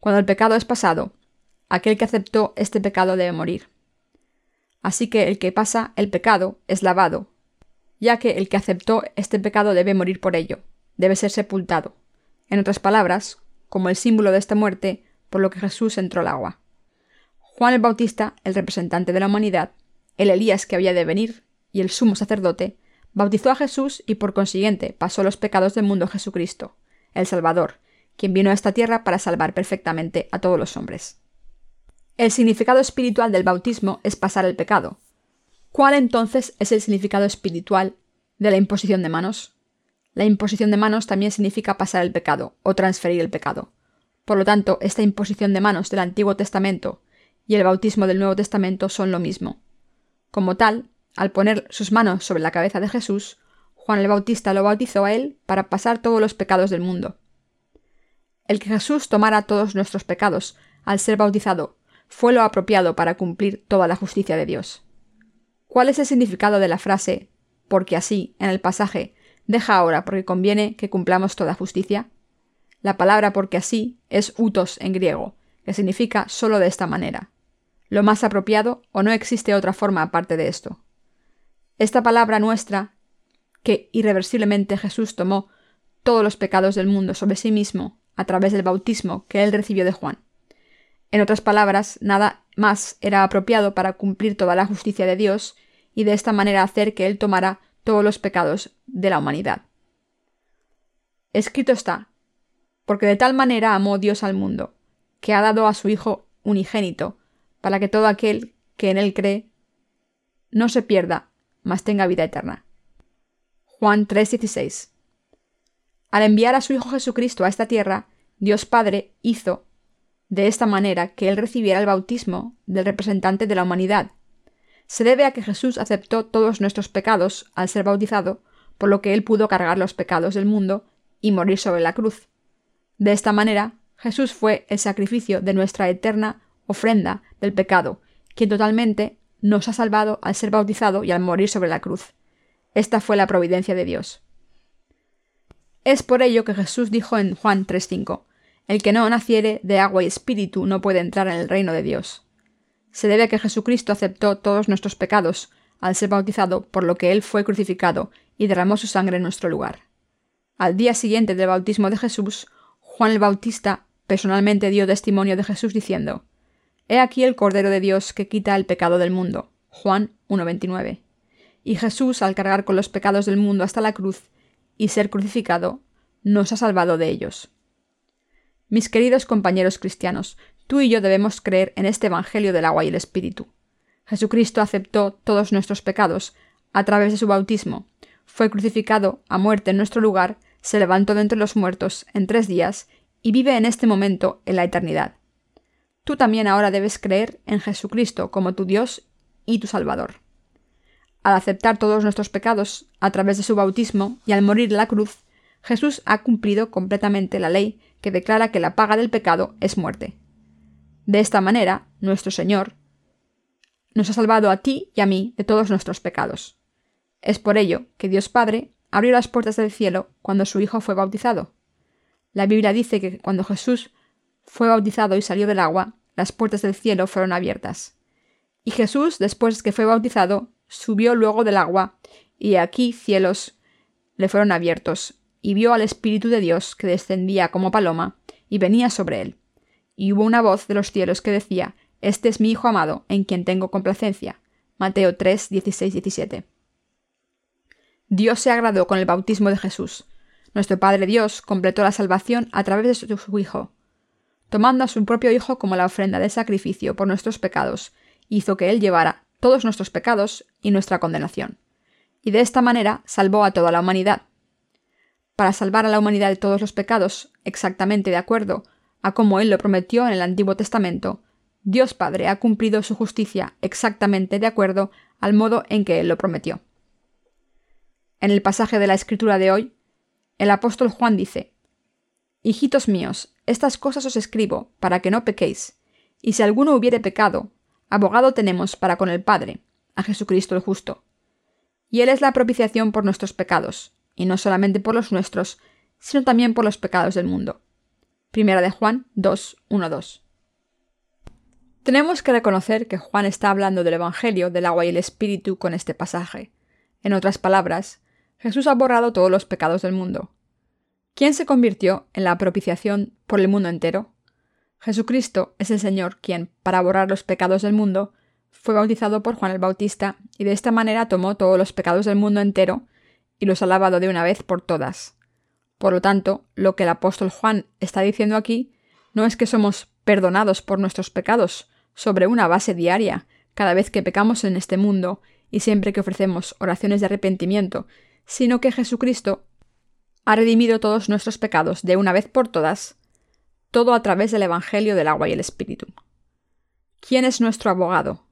Cuando el pecado es pasado, aquel que aceptó este pecado debe morir. Así que el que pasa el pecado es lavado, ya que el que aceptó este pecado debe morir por ello, debe ser sepultado. En otras palabras, como el símbolo de esta muerte, por lo que Jesús entró al agua. Juan el Bautista, el representante de la humanidad, el Elías que había de venir y el sumo sacerdote, bautizó a Jesús y por consiguiente pasó los pecados del mundo Jesucristo, el Salvador, quien vino a esta tierra para salvar perfectamente a todos los hombres. El significado espiritual del bautismo es pasar el pecado. ¿Cuál entonces es el significado espiritual de la imposición de manos? La imposición de manos también significa pasar el pecado o transferir el pecado. Por lo tanto, esta imposición de manos del Antiguo Testamento y el bautismo del Nuevo Testamento son lo mismo. Como tal, al poner sus manos sobre la cabeza de Jesús, Juan el Bautista lo bautizó a él para pasar todos los pecados del mundo. El que Jesús tomara todos nuestros pecados al ser bautizado fue lo apropiado para cumplir toda la justicia de Dios. ¿Cuál es el significado de la frase porque así en el pasaje deja ahora porque conviene que cumplamos toda justicia? La palabra porque así es utos en griego, que significa solo de esta manera. Lo más apropiado o no existe otra forma aparte de esto. Esta palabra nuestra, que irreversiblemente Jesús tomó todos los pecados del mundo sobre sí mismo a través del bautismo que él recibió de Juan. En otras palabras, nada más era apropiado para cumplir toda la justicia de Dios y de esta manera hacer que él tomara todos los pecados de la humanidad. Escrito está, porque de tal manera amó Dios al mundo, que ha dado a su Hijo unigénito, para que todo aquel que en él cree no se pierda, mas tenga vida eterna. Juan 3:16 Al enviar a su Hijo Jesucristo a esta tierra, Dios Padre hizo de esta manera que él recibiera el bautismo del representante de la humanidad. Se debe a que Jesús aceptó todos nuestros pecados al ser bautizado, por lo que él pudo cargar los pecados del mundo y morir sobre la cruz. De esta manera, Jesús fue el sacrificio de nuestra eterna ofrenda del pecado, quien totalmente nos ha salvado al ser bautizado y al morir sobre la cruz. Esta fue la providencia de Dios. Es por ello que Jesús dijo en Juan 3:5, El que no naciere de agua y espíritu no puede entrar en el reino de Dios. Se debe a que Jesucristo aceptó todos nuestros pecados al ser bautizado, por lo que Él fue crucificado y derramó su sangre en nuestro lugar. Al día siguiente del bautismo de Jesús, Juan el Bautista personalmente dio testimonio de Jesús diciendo, He aquí el Cordero de Dios que quita el pecado del mundo. Juan 1.29. Y Jesús, al cargar con los pecados del mundo hasta la cruz y ser crucificado, nos ha salvado de ellos. Mis queridos compañeros cristianos, tú y yo debemos creer en este Evangelio del agua y el Espíritu. Jesucristo aceptó todos nuestros pecados a través de su bautismo, fue crucificado a muerte en nuestro lugar se levantó de entre los muertos en tres días y vive en este momento en la eternidad. Tú también ahora debes creer en Jesucristo como tu Dios y tu Salvador. Al aceptar todos nuestros pecados a través de su bautismo y al morir en la cruz, Jesús ha cumplido completamente la ley que declara que la paga del pecado es muerte. De esta manera, nuestro Señor nos ha salvado a ti y a mí de todos nuestros pecados. Es por ello que Dios Padre abrió las puertas del cielo cuando su Hijo fue bautizado. La Biblia dice que cuando Jesús fue bautizado y salió del agua, las puertas del cielo fueron abiertas. Y Jesús, después que fue bautizado, subió luego del agua, y aquí cielos le fueron abiertos, y vio al Espíritu de Dios que descendía como paloma, y venía sobre él. Y hubo una voz de los cielos que decía, Este es mi Hijo amado, en quien tengo complacencia. Mateo 3, 16, 17. Dios se agradó con el bautismo de Jesús. Nuestro Padre Dios completó la salvación a través de su Hijo. Tomando a su propio Hijo como la ofrenda de sacrificio por nuestros pecados, hizo que Él llevara todos nuestros pecados y nuestra condenación. Y de esta manera salvó a toda la humanidad. Para salvar a la humanidad de todos los pecados, exactamente de acuerdo a como Él lo prometió en el Antiguo Testamento, Dios Padre ha cumplido su justicia exactamente de acuerdo al modo en que Él lo prometió. En el pasaje de la Escritura de hoy, el apóstol Juan dice, Hijitos míos, estas cosas os escribo para que no pequéis, y si alguno hubiere pecado, abogado tenemos para con el Padre, a Jesucristo el justo. Y Él es la propiciación por nuestros pecados, y no solamente por los nuestros, sino también por los pecados del mundo. Primera de Juan 2, 1, 2. Tenemos que reconocer que Juan está hablando del Evangelio del agua y el Espíritu con este pasaje. En otras palabras, Jesús ha borrado todos los pecados del mundo. ¿Quién se convirtió en la propiciación por el mundo entero? Jesucristo es el Señor quien, para borrar los pecados del mundo, fue bautizado por Juan el Bautista y de esta manera tomó todos los pecados del mundo entero y los ha lavado de una vez por todas. Por lo tanto, lo que el apóstol Juan está diciendo aquí no es que somos perdonados por nuestros pecados sobre una base diaria, cada vez que pecamos en este mundo y siempre que ofrecemos oraciones de arrepentimiento, sino que Jesucristo ha redimido todos nuestros pecados de una vez por todas, todo a través del Evangelio del agua y el Espíritu. ¿Quién es nuestro abogado?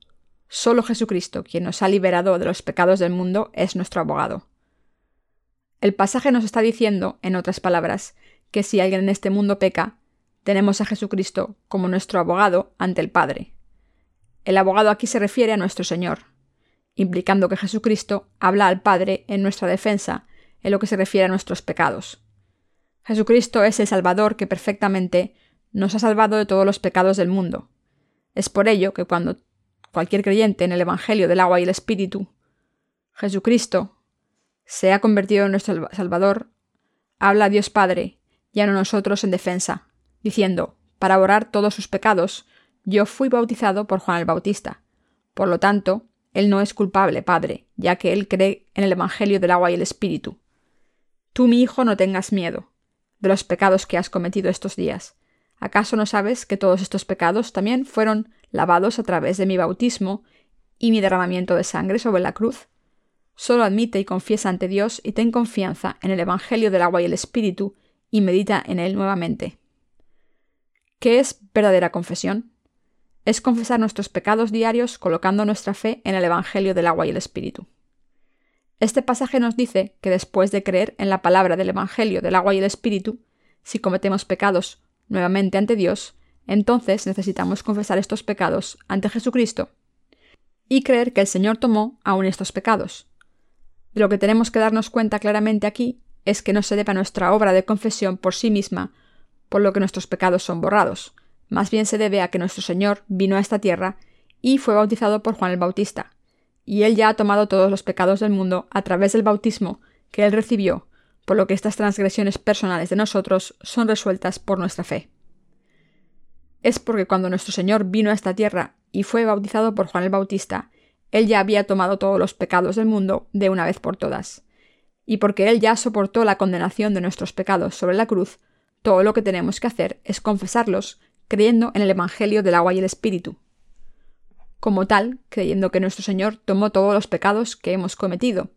Solo Jesucristo, quien nos ha liberado de los pecados del mundo, es nuestro abogado. El pasaje nos está diciendo, en otras palabras, que si alguien en este mundo peca, tenemos a Jesucristo como nuestro abogado ante el Padre. El abogado aquí se refiere a nuestro Señor, implicando que Jesucristo habla al Padre en nuestra defensa en lo que se refiere a nuestros pecados. Jesucristo es el Salvador que perfectamente nos ha salvado de todos los pecados del mundo. Es por ello que cuando cualquier creyente en el Evangelio del agua y el Espíritu, Jesucristo, se ha convertido en nuestro Salvador, habla a Dios Padre y a nosotros en defensa, diciendo, para borrar todos sus pecados, yo fui bautizado por Juan el Bautista. Por lo tanto, él no es culpable, Padre, ya que él cree en el Evangelio del agua y el Espíritu. Tú, mi hijo, no tengas miedo de los pecados que has cometido estos días. ¿Acaso no sabes que todos estos pecados también fueron lavados a través de mi bautismo y mi derramamiento de sangre sobre la cruz? Solo admite y confiesa ante Dios y ten confianza en el Evangelio del agua y el Espíritu y medita en él nuevamente. ¿Qué es verdadera confesión? es confesar nuestros pecados diarios colocando nuestra fe en el Evangelio del agua y el Espíritu. Este pasaje nos dice que después de creer en la palabra del Evangelio del agua y el Espíritu, si cometemos pecados nuevamente ante Dios, entonces necesitamos confesar estos pecados ante Jesucristo y creer que el Señor tomó aún estos pecados. De lo que tenemos que darnos cuenta claramente aquí es que no se debe a nuestra obra de confesión por sí misma, por lo que nuestros pecados son borrados, más bien se debe a que nuestro Señor vino a esta tierra y fue bautizado por Juan el Bautista, y él ya ha tomado todos los pecados del mundo a través del bautismo que él recibió, por lo que estas transgresiones personales de nosotros son resueltas por nuestra fe. Es porque cuando nuestro Señor vino a esta tierra y fue bautizado por Juan el Bautista, él ya había tomado todos los pecados del mundo de una vez por todas. Y porque él ya soportó la condenación de nuestros pecados sobre la cruz, todo lo que tenemos que hacer es confesarlos creyendo en el Evangelio del agua y el Espíritu. Como tal, creyendo que nuestro Señor tomó todos los pecados que hemos cometido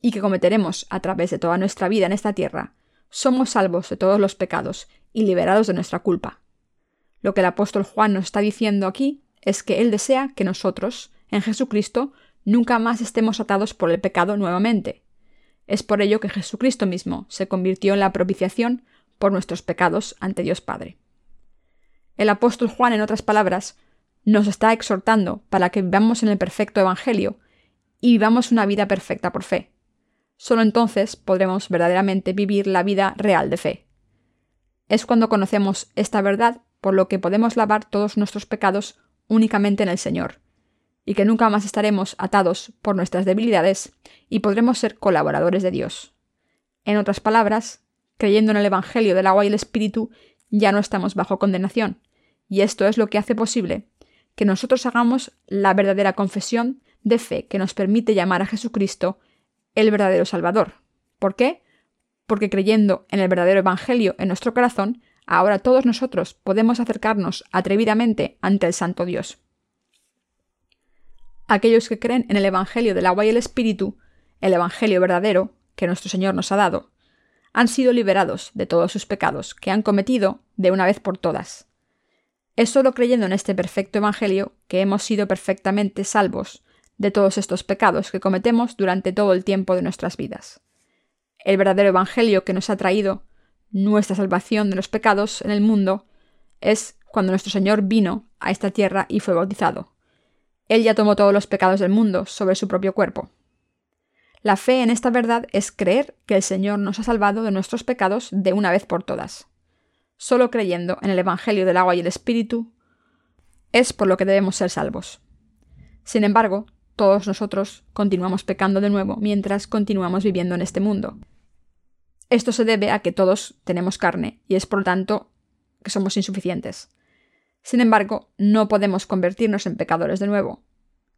y que cometeremos a través de toda nuestra vida en esta tierra, somos salvos de todos los pecados y liberados de nuestra culpa. Lo que el apóstol Juan nos está diciendo aquí es que él desea que nosotros, en Jesucristo, nunca más estemos atados por el pecado nuevamente. Es por ello que Jesucristo mismo se convirtió en la propiciación por nuestros pecados ante Dios Padre. El apóstol Juan, en otras palabras, nos está exhortando para que vivamos en el perfecto Evangelio y vivamos una vida perfecta por fe. Solo entonces podremos verdaderamente vivir la vida real de fe. Es cuando conocemos esta verdad por lo que podemos lavar todos nuestros pecados únicamente en el Señor, y que nunca más estaremos atados por nuestras debilidades y podremos ser colaboradores de Dios. En otras palabras, creyendo en el Evangelio del agua y el Espíritu, ya no estamos bajo condenación, y esto es lo que hace posible que nosotros hagamos la verdadera confesión de fe que nos permite llamar a Jesucristo el verdadero Salvador. ¿Por qué? Porque creyendo en el verdadero Evangelio en nuestro corazón, ahora todos nosotros podemos acercarnos atrevidamente ante el Santo Dios. Aquellos que creen en el Evangelio del agua y el Espíritu, el Evangelio verdadero que nuestro Señor nos ha dado, han sido liberados de todos sus pecados que han cometido de una vez por todas. Es solo creyendo en este perfecto Evangelio que hemos sido perfectamente salvos de todos estos pecados que cometemos durante todo el tiempo de nuestras vidas. El verdadero Evangelio que nos ha traído nuestra salvación de los pecados en el mundo es cuando nuestro Señor vino a esta tierra y fue bautizado. Él ya tomó todos los pecados del mundo sobre su propio cuerpo. La fe en esta verdad es creer que el Señor nos ha salvado de nuestros pecados de una vez por todas. Solo creyendo en el Evangelio del agua y el Espíritu es por lo que debemos ser salvos. Sin embargo, todos nosotros continuamos pecando de nuevo mientras continuamos viviendo en este mundo. Esto se debe a que todos tenemos carne y es por lo tanto que somos insuficientes. Sin embargo, no podemos convertirnos en pecadores de nuevo.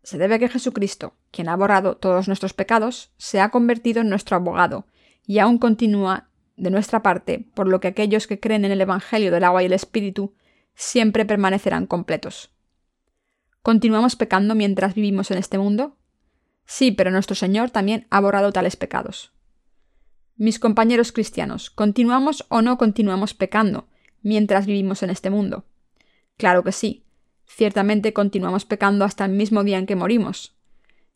Se debe a que Jesucristo, quien ha borrado todos nuestros pecados, se ha convertido en nuestro abogado y aún continúa de nuestra parte, por lo que aquellos que creen en el Evangelio del agua y el Espíritu siempre permanecerán completos. ¿Continuamos pecando mientras vivimos en este mundo? Sí, pero nuestro Señor también ha borrado tales pecados. Mis compañeros cristianos, ¿continuamos o no continuamos pecando mientras vivimos en este mundo? Claro que sí. Ciertamente continuamos pecando hasta el mismo día en que morimos.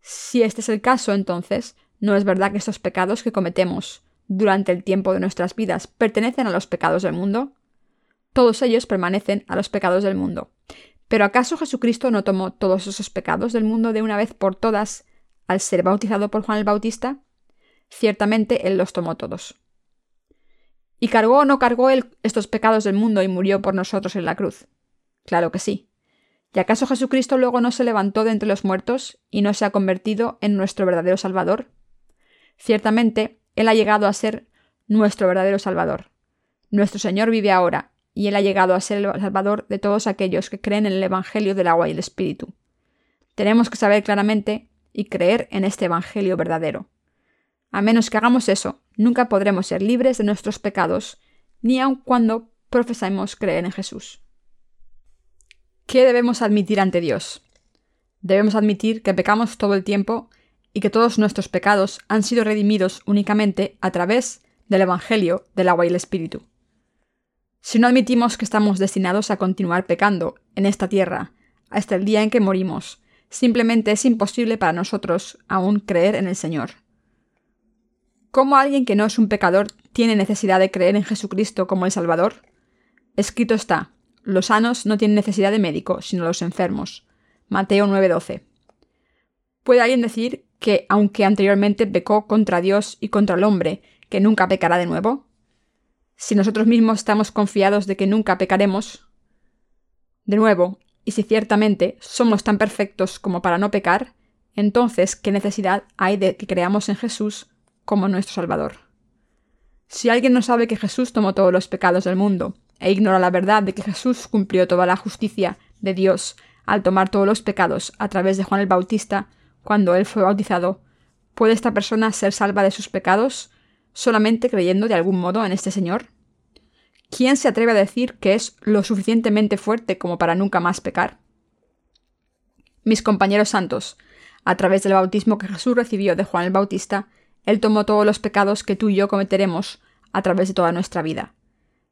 Si este es el caso, entonces, ¿no es verdad que estos pecados que cometemos durante el tiempo de nuestras vidas pertenecen a los pecados del mundo? Todos ellos permanecen a los pecados del mundo. Pero ¿acaso Jesucristo no tomó todos esos pecados del mundo de una vez por todas al ser bautizado por Juan el Bautista? Ciertamente Él los tomó todos. ¿Y cargó o no cargó Él estos pecados del mundo y murió por nosotros en la cruz? Claro que sí. ¿Y acaso Jesucristo luego no se levantó de entre los muertos y no se ha convertido en nuestro verdadero Salvador? Ciertamente, Él ha llegado a ser nuestro verdadero Salvador. Nuestro Señor vive ahora y Él ha llegado a ser el Salvador de todos aquellos que creen en el Evangelio del agua y el Espíritu. Tenemos que saber claramente y creer en este Evangelio verdadero. A menos que hagamos eso, nunca podremos ser libres de nuestros pecados, ni aun cuando profesemos creer en Jesús. ¿Qué debemos admitir ante Dios? Debemos admitir que pecamos todo el tiempo y que todos nuestros pecados han sido redimidos únicamente a través del Evangelio del agua y el Espíritu. Si no admitimos que estamos destinados a continuar pecando en esta tierra hasta el día en que morimos, simplemente es imposible para nosotros aún creer en el Señor. ¿Cómo alguien que no es un pecador tiene necesidad de creer en Jesucristo como el Salvador? Escrito está, los sanos no tienen necesidad de médico, sino los enfermos. Mateo 9:12. ¿Puede alguien decir que, aunque anteriormente pecó contra Dios y contra el hombre, que nunca pecará de nuevo? si nosotros mismos estamos confiados de que nunca pecaremos, de nuevo, y si ciertamente somos tan perfectos como para no pecar, entonces, ¿qué necesidad hay de que creamos en Jesús como nuestro Salvador? Si alguien no sabe que Jesús tomó todos los pecados del mundo, e ignora la verdad de que Jesús cumplió toda la justicia de Dios al tomar todos los pecados a través de Juan el Bautista cuando él fue bautizado, ¿puede esta persona ser salva de sus pecados solamente creyendo de algún modo en este Señor? ¿Quién se atreve a decir que es lo suficientemente fuerte como para nunca más pecar? Mis compañeros santos, a través del bautismo que Jesús recibió de Juan el Bautista, Él tomó todos los pecados que tú y yo cometeremos a través de toda nuestra vida.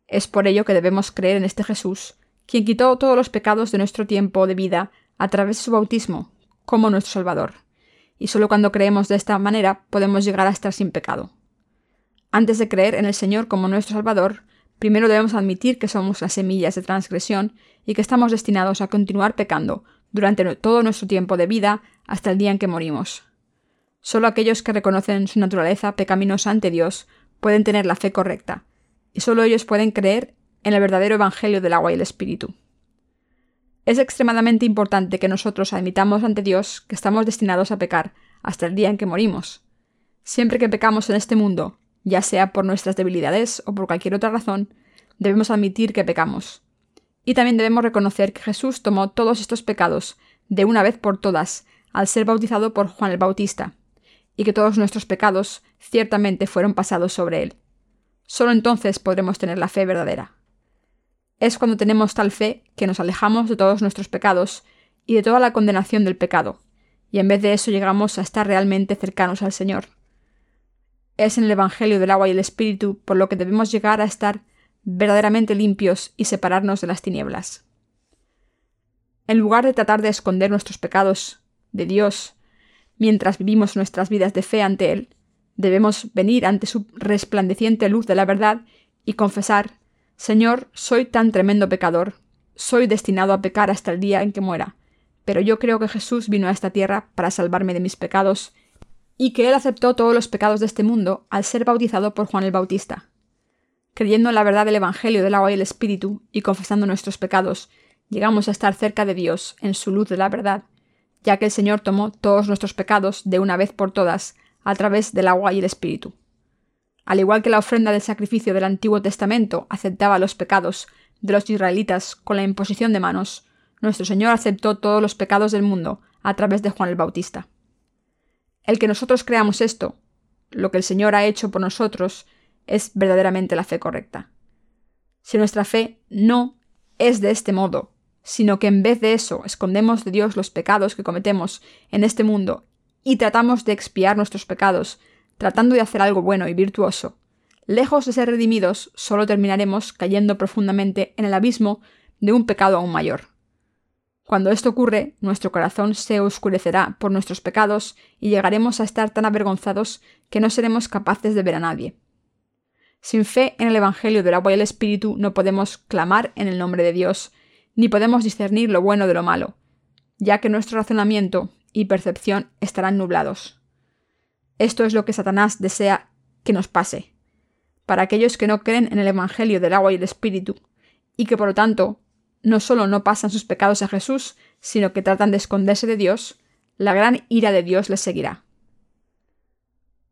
Es por ello que debemos creer en este Jesús, quien quitó todos los pecados de nuestro tiempo de vida a través de su bautismo, como nuestro Salvador. y solo cuando creemos de esta manera podemos llegar a estar sin pecado. Antes de creer en el Señor como nuestro Salvador, primero debemos admitir que somos las semillas de transgresión y que estamos destinados a continuar pecando durante todo nuestro tiempo de vida hasta el día en que morimos. Solo aquellos que reconocen su naturaleza pecaminosa ante Dios pueden tener la fe correcta, y solo ellos pueden creer en el verdadero Evangelio del agua y el Espíritu. Es extremadamente importante que nosotros admitamos ante Dios que estamos destinados a pecar hasta el día en que morimos. Siempre que pecamos en este mundo, ya sea por nuestras debilidades o por cualquier otra razón, debemos admitir que pecamos. Y también debemos reconocer que Jesús tomó todos estos pecados de una vez por todas al ser bautizado por Juan el Bautista, y que todos nuestros pecados ciertamente fueron pasados sobre él. Solo entonces podremos tener la fe verdadera. Es cuando tenemos tal fe que nos alejamos de todos nuestros pecados y de toda la condenación del pecado, y en vez de eso llegamos a estar realmente cercanos al Señor. Es en el Evangelio del agua y el Espíritu por lo que debemos llegar a estar verdaderamente limpios y separarnos de las tinieblas. En lugar de tratar de esconder nuestros pecados de Dios mientras vivimos nuestras vidas de fe ante Él, debemos venir ante su resplandeciente luz de la verdad y confesar Señor, soy tan tremendo pecador, soy destinado a pecar hasta el día en que muera, pero yo creo que Jesús vino a esta tierra para salvarme de mis pecados, y que Él aceptó todos los pecados de este mundo al ser bautizado por Juan el Bautista. Creyendo en la verdad del Evangelio del agua y el Espíritu, y confesando nuestros pecados, llegamos a estar cerca de Dios en su luz de la verdad, ya que el Señor tomó todos nuestros pecados de una vez por todas a través del agua y el Espíritu. Al igual que la ofrenda del sacrificio del Antiguo Testamento aceptaba los pecados de los israelitas con la imposición de manos, nuestro Señor aceptó todos los pecados del mundo a través de Juan el Bautista. El que nosotros creamos esto, lo que el Señor ha hecho por nosotros, es verdaderamente la fe correcta. Si nuestra fe no es de este modo, sino que en vez de eso escondemos de Dios los pecados que cometemos en este mundo y tratamos de expiar nuestros pecados tratando de hacer algo bueno y virtuoso, lejos de ser redimidos, solo terminaremos cayendo profundamente en el abismo de un pecado aún mayor. Cuando esto ocurre, nuestro corazón se oscurecerá por nuestros pecados y llegaremos a estar tan avergonzados que no seremos capaces de ver a nadie. Sin fe en el Evangelio del agua y el Espíritu no podemos clamar en el nombre de Dios, ni podemos discernir lo bueno de lo malo, ya que nuestro razonamiento y percepción estarán nublados. Esto es lo que Satanás desea que nos pase. Para aquellos que no creen en el Evangelio del agua y el Espíritu, y que por lo tanto no solo no pasan sus pecados a Jesús, sino que tratan de esconderse de Dios, la gran ira de Dios les seguirá.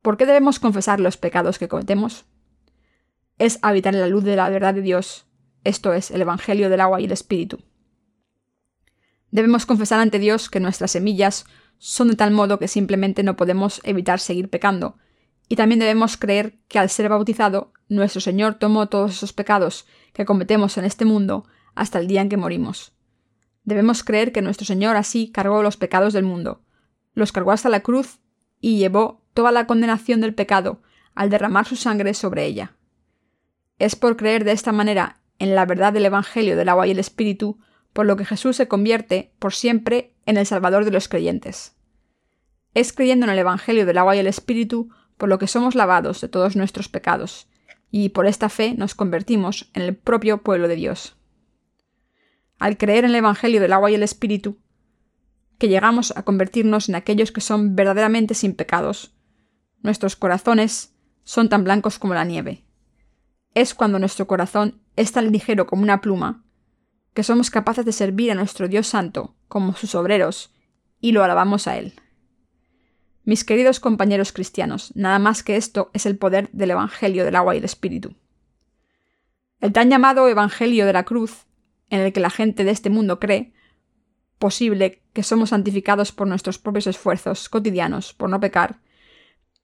¿Por qué debemos confesar los pecados que cometemos? Es habitar en la luz de la verdad de Dios, esto es, el Evangelio del agua y el Espíritu. Debemos confesar ante Dios que nuestras semillas son de tal modo que simplemente no podemos evitar seguir pecando, y también debemos creer que al ser bautizado, nuestro Señor tomó todos esos pecados que cometemos en este mundo hasta el día en que morimos. Debemos creer que nuestro Señor así cargó los pecados del mundo, los cargó hasta la cruz y llevó toda la condenación del pecado al derramar su sangre sobre ella. Es por creer de esta manera en la verdad del Evangelio del agua y el Espíritu por lo que Jesús se convierte por siempre en el Salvador de los creyentes. Es creyendo en el Evangelio del agua y el Espíritu por lo que somos lavados de todos nuestros pecados, y por esta fe nos convertimos en el propio pueblo de Dios. Al creer en el Evangelio del agua y el Espíritu, que llegamos a convertirnos en aquellos que son verdaderamente sin pecados, nuestros corazones son tan blancos como la nieve. Es cuando nuestro corazón es tan ligero como una pluma que somos capaces de servir a nuestro Dios Santo como sus obreros, y lo alabamos a Él. Mis queridos compañeros cristianos, nada más que esto es el poder del Evangelio del agua y el Espíritu. El tan llamado Evangelio de la cruz, en el que la gente de este mundo cree, posible que somos santificados por nuestros propios esfuerzos cotidianos por no pecar,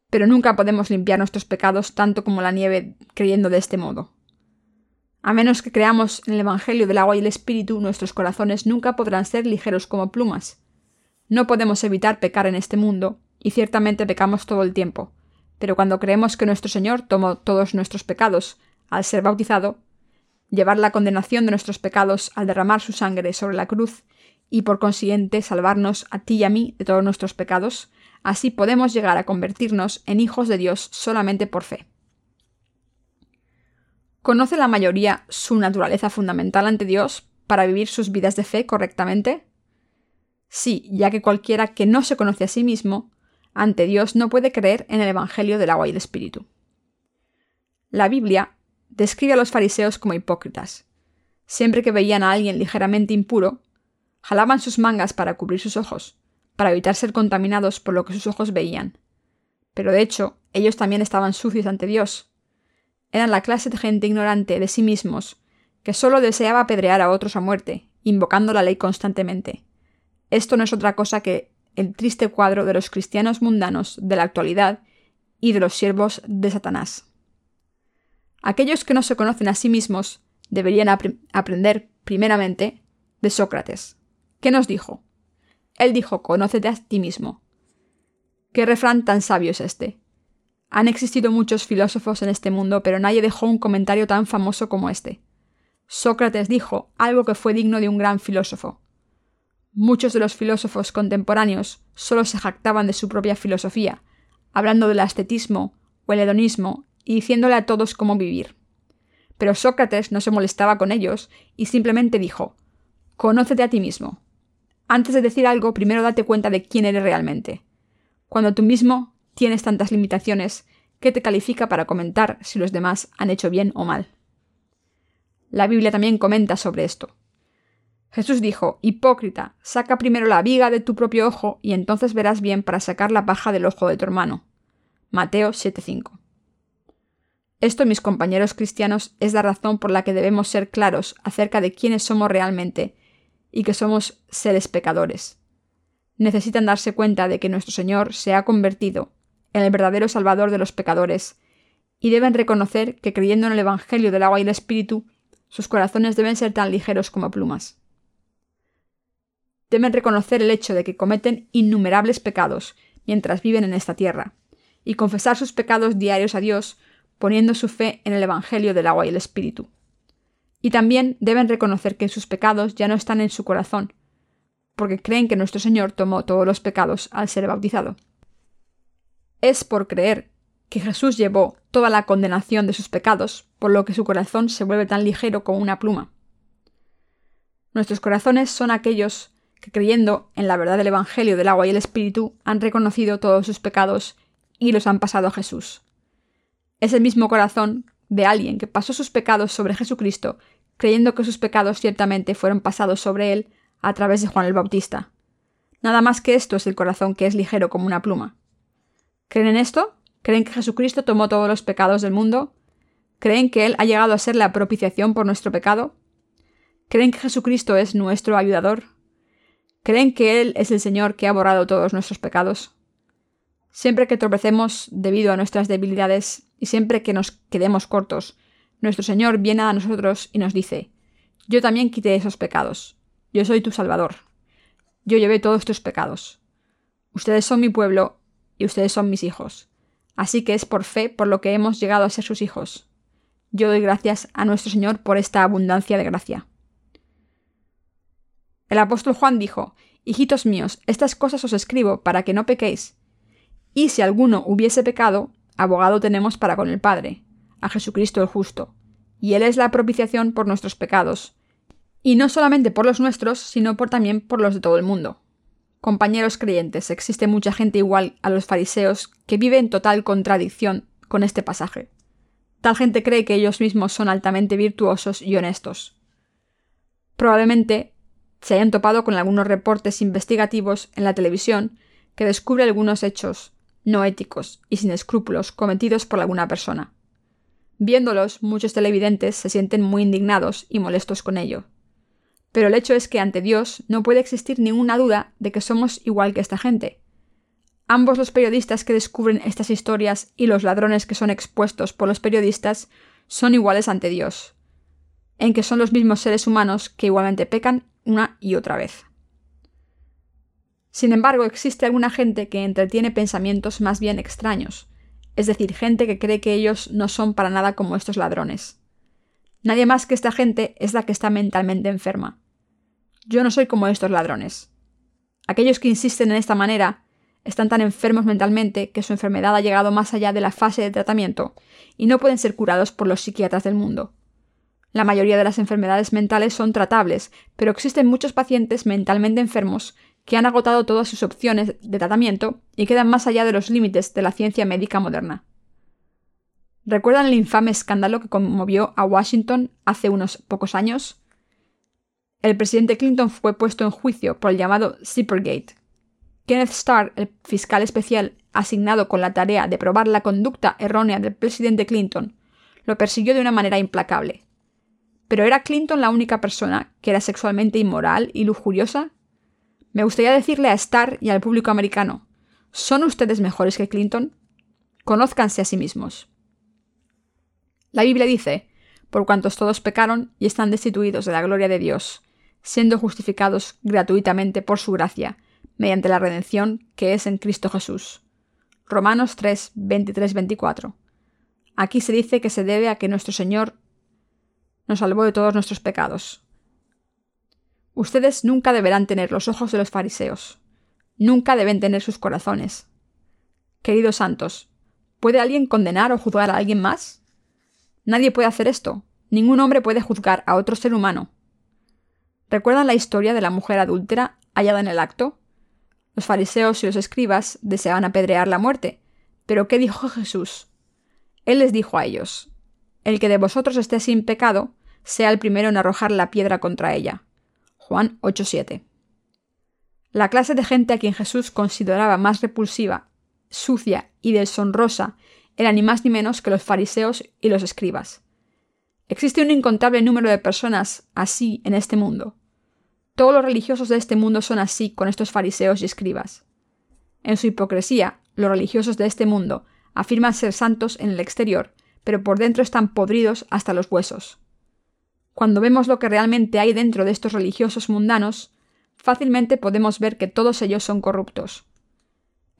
pero nunca podemos limpiar nuestros pecados tanto como la nieve creyendo de este modo. A menos que creamos en el Evangelio del agua y el Espíritu, nuestros corazones nunca podrán ser ligeros como plumas. No podemos evitar pecar en este mundo, y ciertamente pecamos todo el tiempo, pero cuando creemos que nuestro Señor tomó todos nuestros pecados al ser bautizado, llevar la condenación de nuestros pecados al derramar su sangre sobre la cruz, y por consiguiente salvarnos a ti y a mí de todos nuestros pecados, Así podemos llegar a convertirnos en hijos de Dios solamente por fe. ¿Conoce la mayoría su naturaleza fundamental ante Dios para vivir sus vidas de fe correctamente? Sí, ya que cualquiera que no se conoce a sí mismo, ante Dios no puede creer en el Evangelio del agua y el Espíritu. La Biblia describe a los fariseos como hipócritas. Siempre que veían a alguien ligeramente impuro, jalaban sus mangas para cubrir sus ojos, para evitar ser contaminados por lo que sus ojos veían. Pero de hecho, ellos también estaban sucios ante Dios. Eran la clase de gente ignorante de sí mismos, que solo deseaba apedrear a otros a muerte, invocando la ley constantemente. Esto no es otra cosa que el triste cuadro de los cristianos mundanos de la actualidad y de los siervos de Satanás. Aquellos que no se conocen a sí mismos deberían aprender primeramente de Sócrates. ¿Qué nos dijo? Él dijo, conócete a ti mismo. ¿Qué refrán tan sabio es este? Han existido muchos filósofos en este mundo, pero nadie dejó un comentario tan famoso como este. Sócrates dijo algo que fue digno de un gran filósofo. Muchos de los filósofos contemporáneos solo se jactaban de su propia filosofía, hablando del ascetismo o el hedonismo y diciéndole a todos cómo vivir. Pero Sócrates no se molestaba con ellos y simplemente dijo Conócete a ti mismo. Antes de decir algo, primero date cuenta de quién eres realmente. Cuando tú mismo tienes tantas limitaciones, ¿qué te califica para comentar si los demás han hecho bien o mal? La Biblia también comenta sobre esto. Jesús dijo, Hipócrita, saca primero la viga de tu propio ojo y entonces verás bien para sacar la paja del ojo de tu hermano. Mateo 7:5. Esto, mis compañeros cristianos, es la razón por la que debemos ser claros acerca de quiénes somos realmente y que somos seres pecadores. Necesitan darse cuenta de que nuestro Señor se ha convertido en el verdadero Salvador de los pecadores y deben reconocer que creyendo en el Evangelio del agua y el Espíritu, sus corazones deben ser tan ligeros como plumas. Deben reconocer el hecho de que cometen innumerables pecados mientras viven en esta tierra, y confesar sus pecados diarios a Dios poniendo su fe en el Evangelio del agua y el Espíritu. Y también deben reconocer que sus pecados ya no están en su corazón, porque creen que nuestro Señor tomó todos los pecados al ser bautizado. Es por creer que Jesús llevó toda la condenación de sus pecados, por lo que su corazón se vuelve tan ligero como una pluma. Nuestros corazones son aquellos que creyendo en la verdad del Evangelio del agua y el Espíritu han reconocido todos sus pecados y los han pasado a Jesús. Es el mismo corazón de alguien que pasó sus pecados sobre Jesucristo, creyendo que sus pecados ciertamente fueron pasados sobre él a través de Juan el Bautista. Nada más que esto es el corazón que es ligero como una pluma. ¿Creen en esto? ¿Creen que Jesucristo tomó todos los pecados del mundo? ¿Creen que Él ha llegado a ser la propiciación por nuestro pecado? ¿Creen que Jesucristo es nuestro ayudador? ¿Creen que Él es el Señor que ha borrado todos nuestros pecados? Siempre que tropecemos debido a nuestras debilidades y siempre que nos quedemos cortos, nuestro Señor viene a nosotros y nos dice, Yo también quité esos pecados. Yo soy tu Salvador. Yo llevé todos tus pecados. Ustedes son mi pueblo y ustedes son mis hijos. Así que es por fe por lo que hemos llegado a ser sus hijos. Yo doy gracias a nuestro Señor por esta abundancia de gracia. El apóstol Juan dijo, Hijitos míos, estas cosas os escribo para que no pequéis. Y si alguno hubiese pecado, abogado tenemos para con el Padre, a Jesucristo el justo, y Él es la propiciación por nuestros pecados, y no solamente por los nuestros, sino por también por los de todo el mundo. Compañeros creyentes, existe mucha gente igual a los fariseos que vive en total contradicción con este pasaje. Tal gente cree que ellos mismos son altamente virtuosos y honestos. Probablemente se hayan topado con algunos reportes investigativos en la televisión que descubre algunos hechos no éticos y sin escrúpulos cometidos por alguna persona. Viéndolos, muchos televidentes se sienten muy indignados y molestos con ello. Pero el hecho es que ante Dios no puede existir ninguna duda de que somos igual que esta gente. Ambos los periodistas que descubren estas historias y los ladrones que son expuestos por los periodistas son iguales ante Dios, en que son los mismos seres humanos que igualmente pecan una y otra vez. Sin embargo, existe alguna gente que entretiene pensamientos más bien extraños, es decir, gente que cree que ellos no son para nada como estos ladrones. Nadie más que esta gente es la que está mentalmente enferma. Yo no soy como estos ladrones. Aquellos que insisten en esta manera están tan enfermos mentalmente que su enfermedad ha llegado más allá de la fase de tratamiento y no pueden ser curados por los psiquiatras del mundo. La mayoría de las enfermedades mentales son tratables, pero existen muchos pacientes mentalmente enfermos que han agotado todas sus opciones de tratamiento y quedan más allá de los límites de la ciencia médica moderna. ¿Recuerdan el infame escándalo que conmovió a Washington hace unos pocos años? El presidente Clinton fue puesto en juicio por el llamado Zippergate. Kenneth Starr, el fiscal especial asignado con la tarea de probar la conducta errónea del presidente Clinton, lo persiguió de una manera implacable. ¿Pero era Clinton la única persona que era sexualmente inmoral y lujuriosa? Me gustaría decirle a Starr y al público americano, ¿son ustedes mejores que Clinton? Conózcanse a sí mismos. La Biblia dice, por cuantos todos pecaron y están destituidos de la gloria de Dios, siendo justificados gratuitamente por su gracia, mediante la redención que es en Cristo Jesús. Romanos 3, 23-24. Aquí se dice que se debe a que nuestro Señor nos salvó de todos nuestros pecados. Ustedes nunca deberán tener los ojos de los fariseos. Nunca deben tener sus corazones. Queridos santos, ¿puede alguien condenar o juzgar a alguien más? Nadie puede hacer esto. Ningún hombre puede juzgar a otro ser humano. ¿Recuerdan la historia de la mujer adúltera hallada en el acto? Los fariseos y los escribas deseaban apedrear la muerte. Pero ¿qué dijo Jesús? Él les dijo a ellos, El que de vosotros esté sin pecado, sea el primero en arrojar la piedra contra ella. Juan 8:7. La clase de gente a quien Jesús consideraba más repulsiva, sucia y deshonrosa era ni más ni menos que los fariseos y los escribas. Existe un incontable número de personas así en este mundo. Todos los religiosos de este mundo son así con estos fariseos y escribas. En su hipocresía, los religiosos de este mundo afirman ser santos en el exterior, pero por dentro están podridos hasta los huesos. Cuando vemos lo que realmente hay dentro de estos religiosos mundanos, fácilmente podemos ver que todos ellos son corruptos.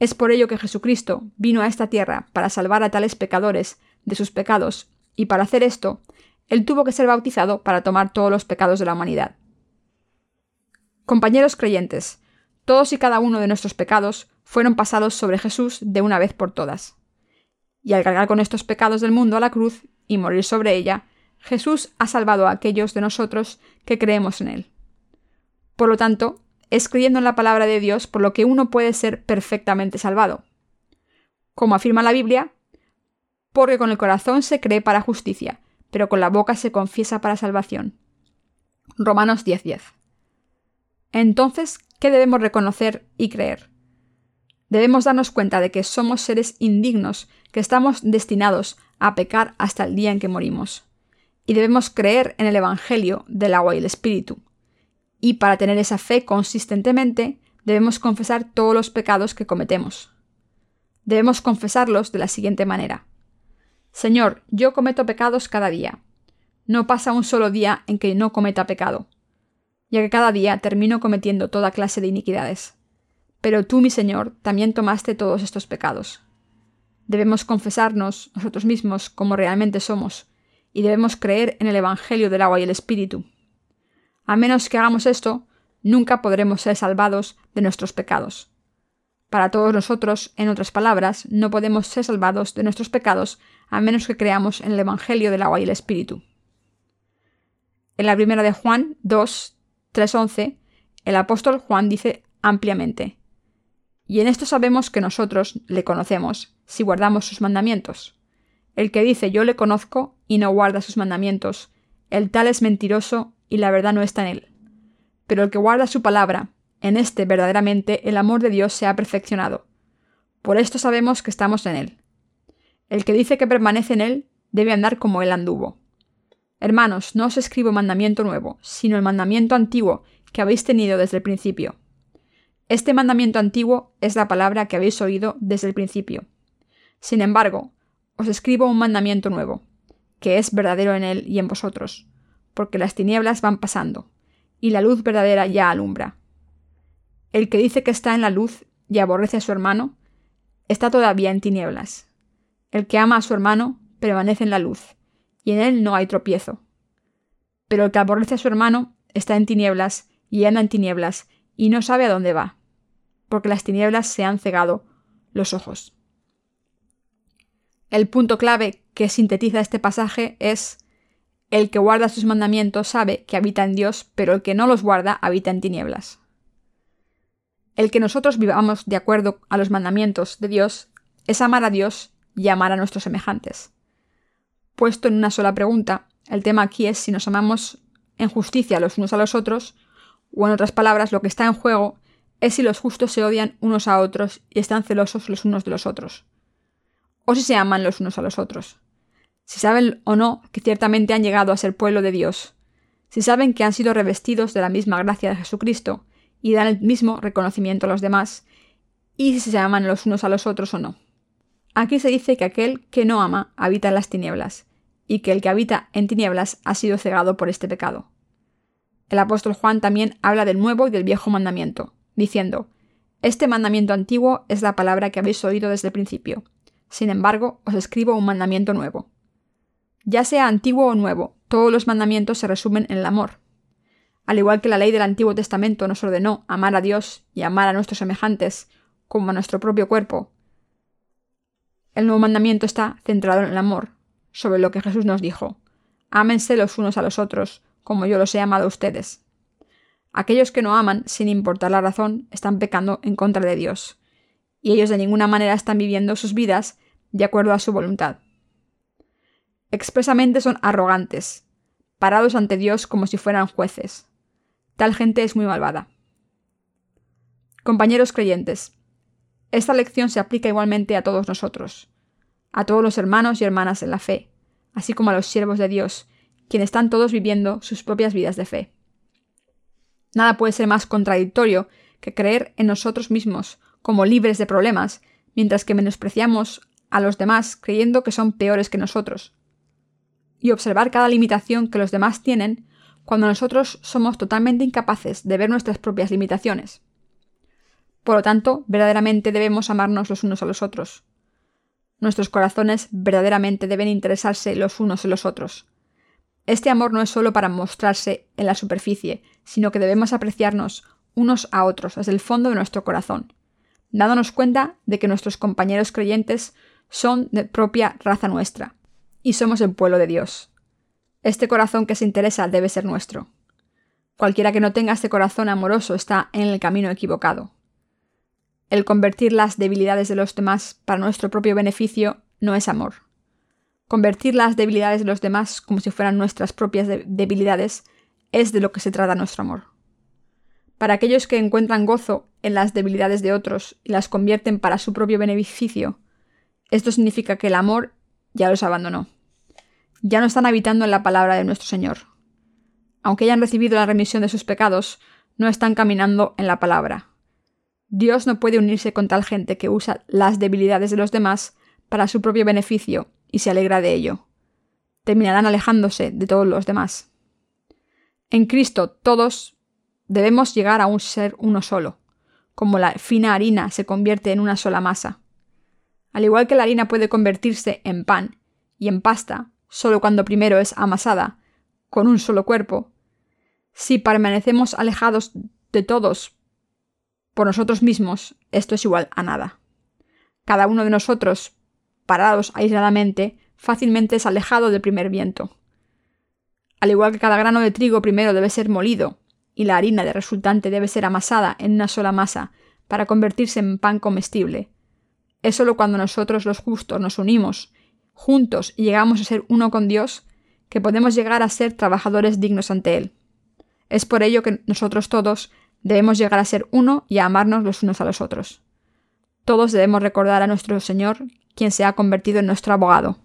Es por ello que Jesucristo vino a esta tierra para salvar a tales pecadores de sus pecados, y para hacer esto, Él tuvo que ser bautizado para tomar todos los pecados de la humanidad. Compañeros creyentes, todos y cada uno de nuestros pecados fueron pasados sobre Jesús de una vez por todas. Y al cargar con estos pecados del mundo a la cruz y morir sobre ella, Jesús ha salvado a aquellos de nosotros que creemos en Él. Por lo tanto, es creyendo en la palabra de Dios por lo que uno puede ser perfectamente salvado. Como afirma la Biblia, porque con el corazón se cree para justicia, pero con la boca se confiesa para salvación. Romanos 10:10. Entonces, ¿qué debemos reconocer y creer? Debemos darnos cuenta de que somos seres indignos, que estamos destinados a pecar hasta el día en que morimos y debemos creer en el Evangelio del agua y el Espíritu. Y para tener esa fe consistentemente, debemos confesar todos los pecados que cometemos. Debemos confesarlos de la siguiente manera. Señor, yo cometo pecados cada día. No pasa un solo día en que no cometa pecado, ya que cada día termino cometiendo toda clase de iniquidades. Pero tú, mi Señor, también tomaste todos estos pecados. Debemos confesarnos nosotros mismos como realmente somos, y debemos creer en el Evangelio del agua y el Espíritu. A menos que hagamos esto, nunca podremos ser salvados de nuestros pecados. Para todos nosotros, en otras palabras, no podemos ser salvados de nuestros pecados a menos que creamos en el Evangelio del agua y el Espíritu. En la primera de Juan 2, 3.11, el apóstol Juan dice ampliamente, y en esto sabemos que nosotros le conocemos, si guardamos sus mandamientos. El que dice yo le conozco y no guarda sus mandamientos, el tal es mentiroso y la verdad no está en él. Pero el que guarda su palabra, en este verdaderamente el amor de Dios se ha perfeccionado. Por esto sabemos que estamos en él. El que dice que permanece en él debe andar como él anduvo. Hermanos, no os escribo mandamiento nuevo, sino el mandamiento antiguo que habéis tenido desde el principio. Este mandamiento antiguo es la palabra que habéis oído desde el principio. Sin embargo, os escribo un mandamiento nuevo, que es verdadero en él y en vosotros, porque las tinieblas van pasando, y la luz verdadera ya alumbra. El que dice que está en la luz y aborrece a su hermano, está todavía en tinieblas. El que ama a su hermano permanece en la luz, y en él no hay tropiezo. Pero el que aborrece a su hermano está en tinieblas y anda en tinieblas, y no sabe a dónde va, porque las tinieblas se han cegado los ojos. El punto clave que sintetiza este pasaje es el que guarda sus mandamientos sabe que habita en Dios, pero el que no los guarda habita en tinieblas. El que nosotros vivamos de acuerdo a los mandamientos de Dios es amar a Dios y amar a nuestros semejantes. Puesto en una sola pregunta, el tema aquí es si nos amamos en justicia los unos a los otros, o en otras palabras, lo que está en juego es si los justos se odian unos a otros y están celosos los unos de los otros, o si se aman los unos a los otros si saben o no que ciertamente han llegado a ser pueblo de Dios, si saben que han sido revestidos de la misma gracia de Jesucristo y dan el mismo reconocimiento a los demás, y si se aman los unos a los otros o no. Aquí se dice que aquel que no ama habita en las tinieblas, y que el que habita en tinieblas ha sido cegado por este pecado. El apóstol Juan también habla del nuevo y del viejo mandamiento, diciendo, Este mandamiento antiguo es la palabra que habéis oído desde el principio. Sin embargo, os escribo un mandamiento nuevo ya sea antiguo o nuevo, todos los mandamientos se resumen en el amor. Al igual que la ley del Antiguo Testamento nos ordenó amar a Dios y amar a nuestros semejantes como a nuestro propio cuerpo, el nuevo mandamiento está centrado en el amor, sobre lo que Jesús nos dijo. Ámense los unos a los otros, como yo los he amado a ustedes. Aquellos que no aman, sin importar la razón, están pecando en contra de Dios, y ellos de ninguna manera están viviendo sus vidas de acuerdo a su voluntad expresamente son arrogantes, parados ante Dios como si fueran jueces. Tal gente es muy malvada. Compañeros creyentes, esta lección se aplica igualmente a todos nosotros, a todos los hermanos y hermanas en la fe, así como a los siervos de Dios, quienes están todos viviendo sus propias vidas de fe. Nada puede ser más contradictorio que creer en nosotros mismos como libres de problemas, mientras que menospreciamos a los demás creyendo que son peores que nosotros, y observar cada limitación que los demás tienen cuando nosotros somos totalmente incapaces de ver nuestras propias limitaciones. Por lo tanto, verdaderamente debemos amarnos los unos a los otros. Nuestros corazones verdaderamente deben interesarse los unos en los otros. Este amor no es solo para mostrarse en la superficie, sino que debemos apreciarnos unos a otros desde el fondo de nuestro corazón, dándonos cuenta de que nuestros compañeros creyentes son de propia raza nuestra, y somos el pueblo de Dios. Este corazón que se interesa debe ser nuestro. Cualquiera que no tenga este corazón amoroso está en el camino equivocado. El convertir las debilidades de los demás para nuestro propio beneficio no es amor. Convertir las debilidades de los demás como si fueran nuestras propias debilidades es de lo que se trata nuestro amor. Para aquellos que encuentran gozo en las debilidades de otros y las convierten para su propio beneficio, esto significa que el amor ya los abandonó. Ya no están habitando en la palabra de nuestro Señor. Aunque hayan recibido la remisión de sus pecados, no están caminando en la palabra. Dios no puede unirse con tal gente que usa las debilidades de los demás para su propio beneficio y se alegra de ello. Terminarán alejándose de todos los demás. En Cristo todos debemos llegar a un ser uno solo, como la fina harina se convierte en una sola masa. Al igual que la harina puede convertirse en pan y en pasta solo cuando primero es amasada, con un solo cuerpo, si permanecemos alejados de todos por nosotros mismos, esto es igual a nada. Cada uno de nosotros, parados aisladamente, fácilmente es alejado del primer viento. Al igual que cada grano de trigo primero debe ser molido y la harina de resultante debe ser amasada en una sola masa para convertirse en pan comestible, es solo cuando nosotros los justos nos unimos juntos y llegamos a ser uno con Dios que podemos llegar a ser trabajadores dignos ante Él. Es por ello que nosotros todos debemos llegar a ser uno y a amarnos los unos a los otros. Todos debemos recordar a nuestro Señor, quien se ha convertido en nuestro abogado.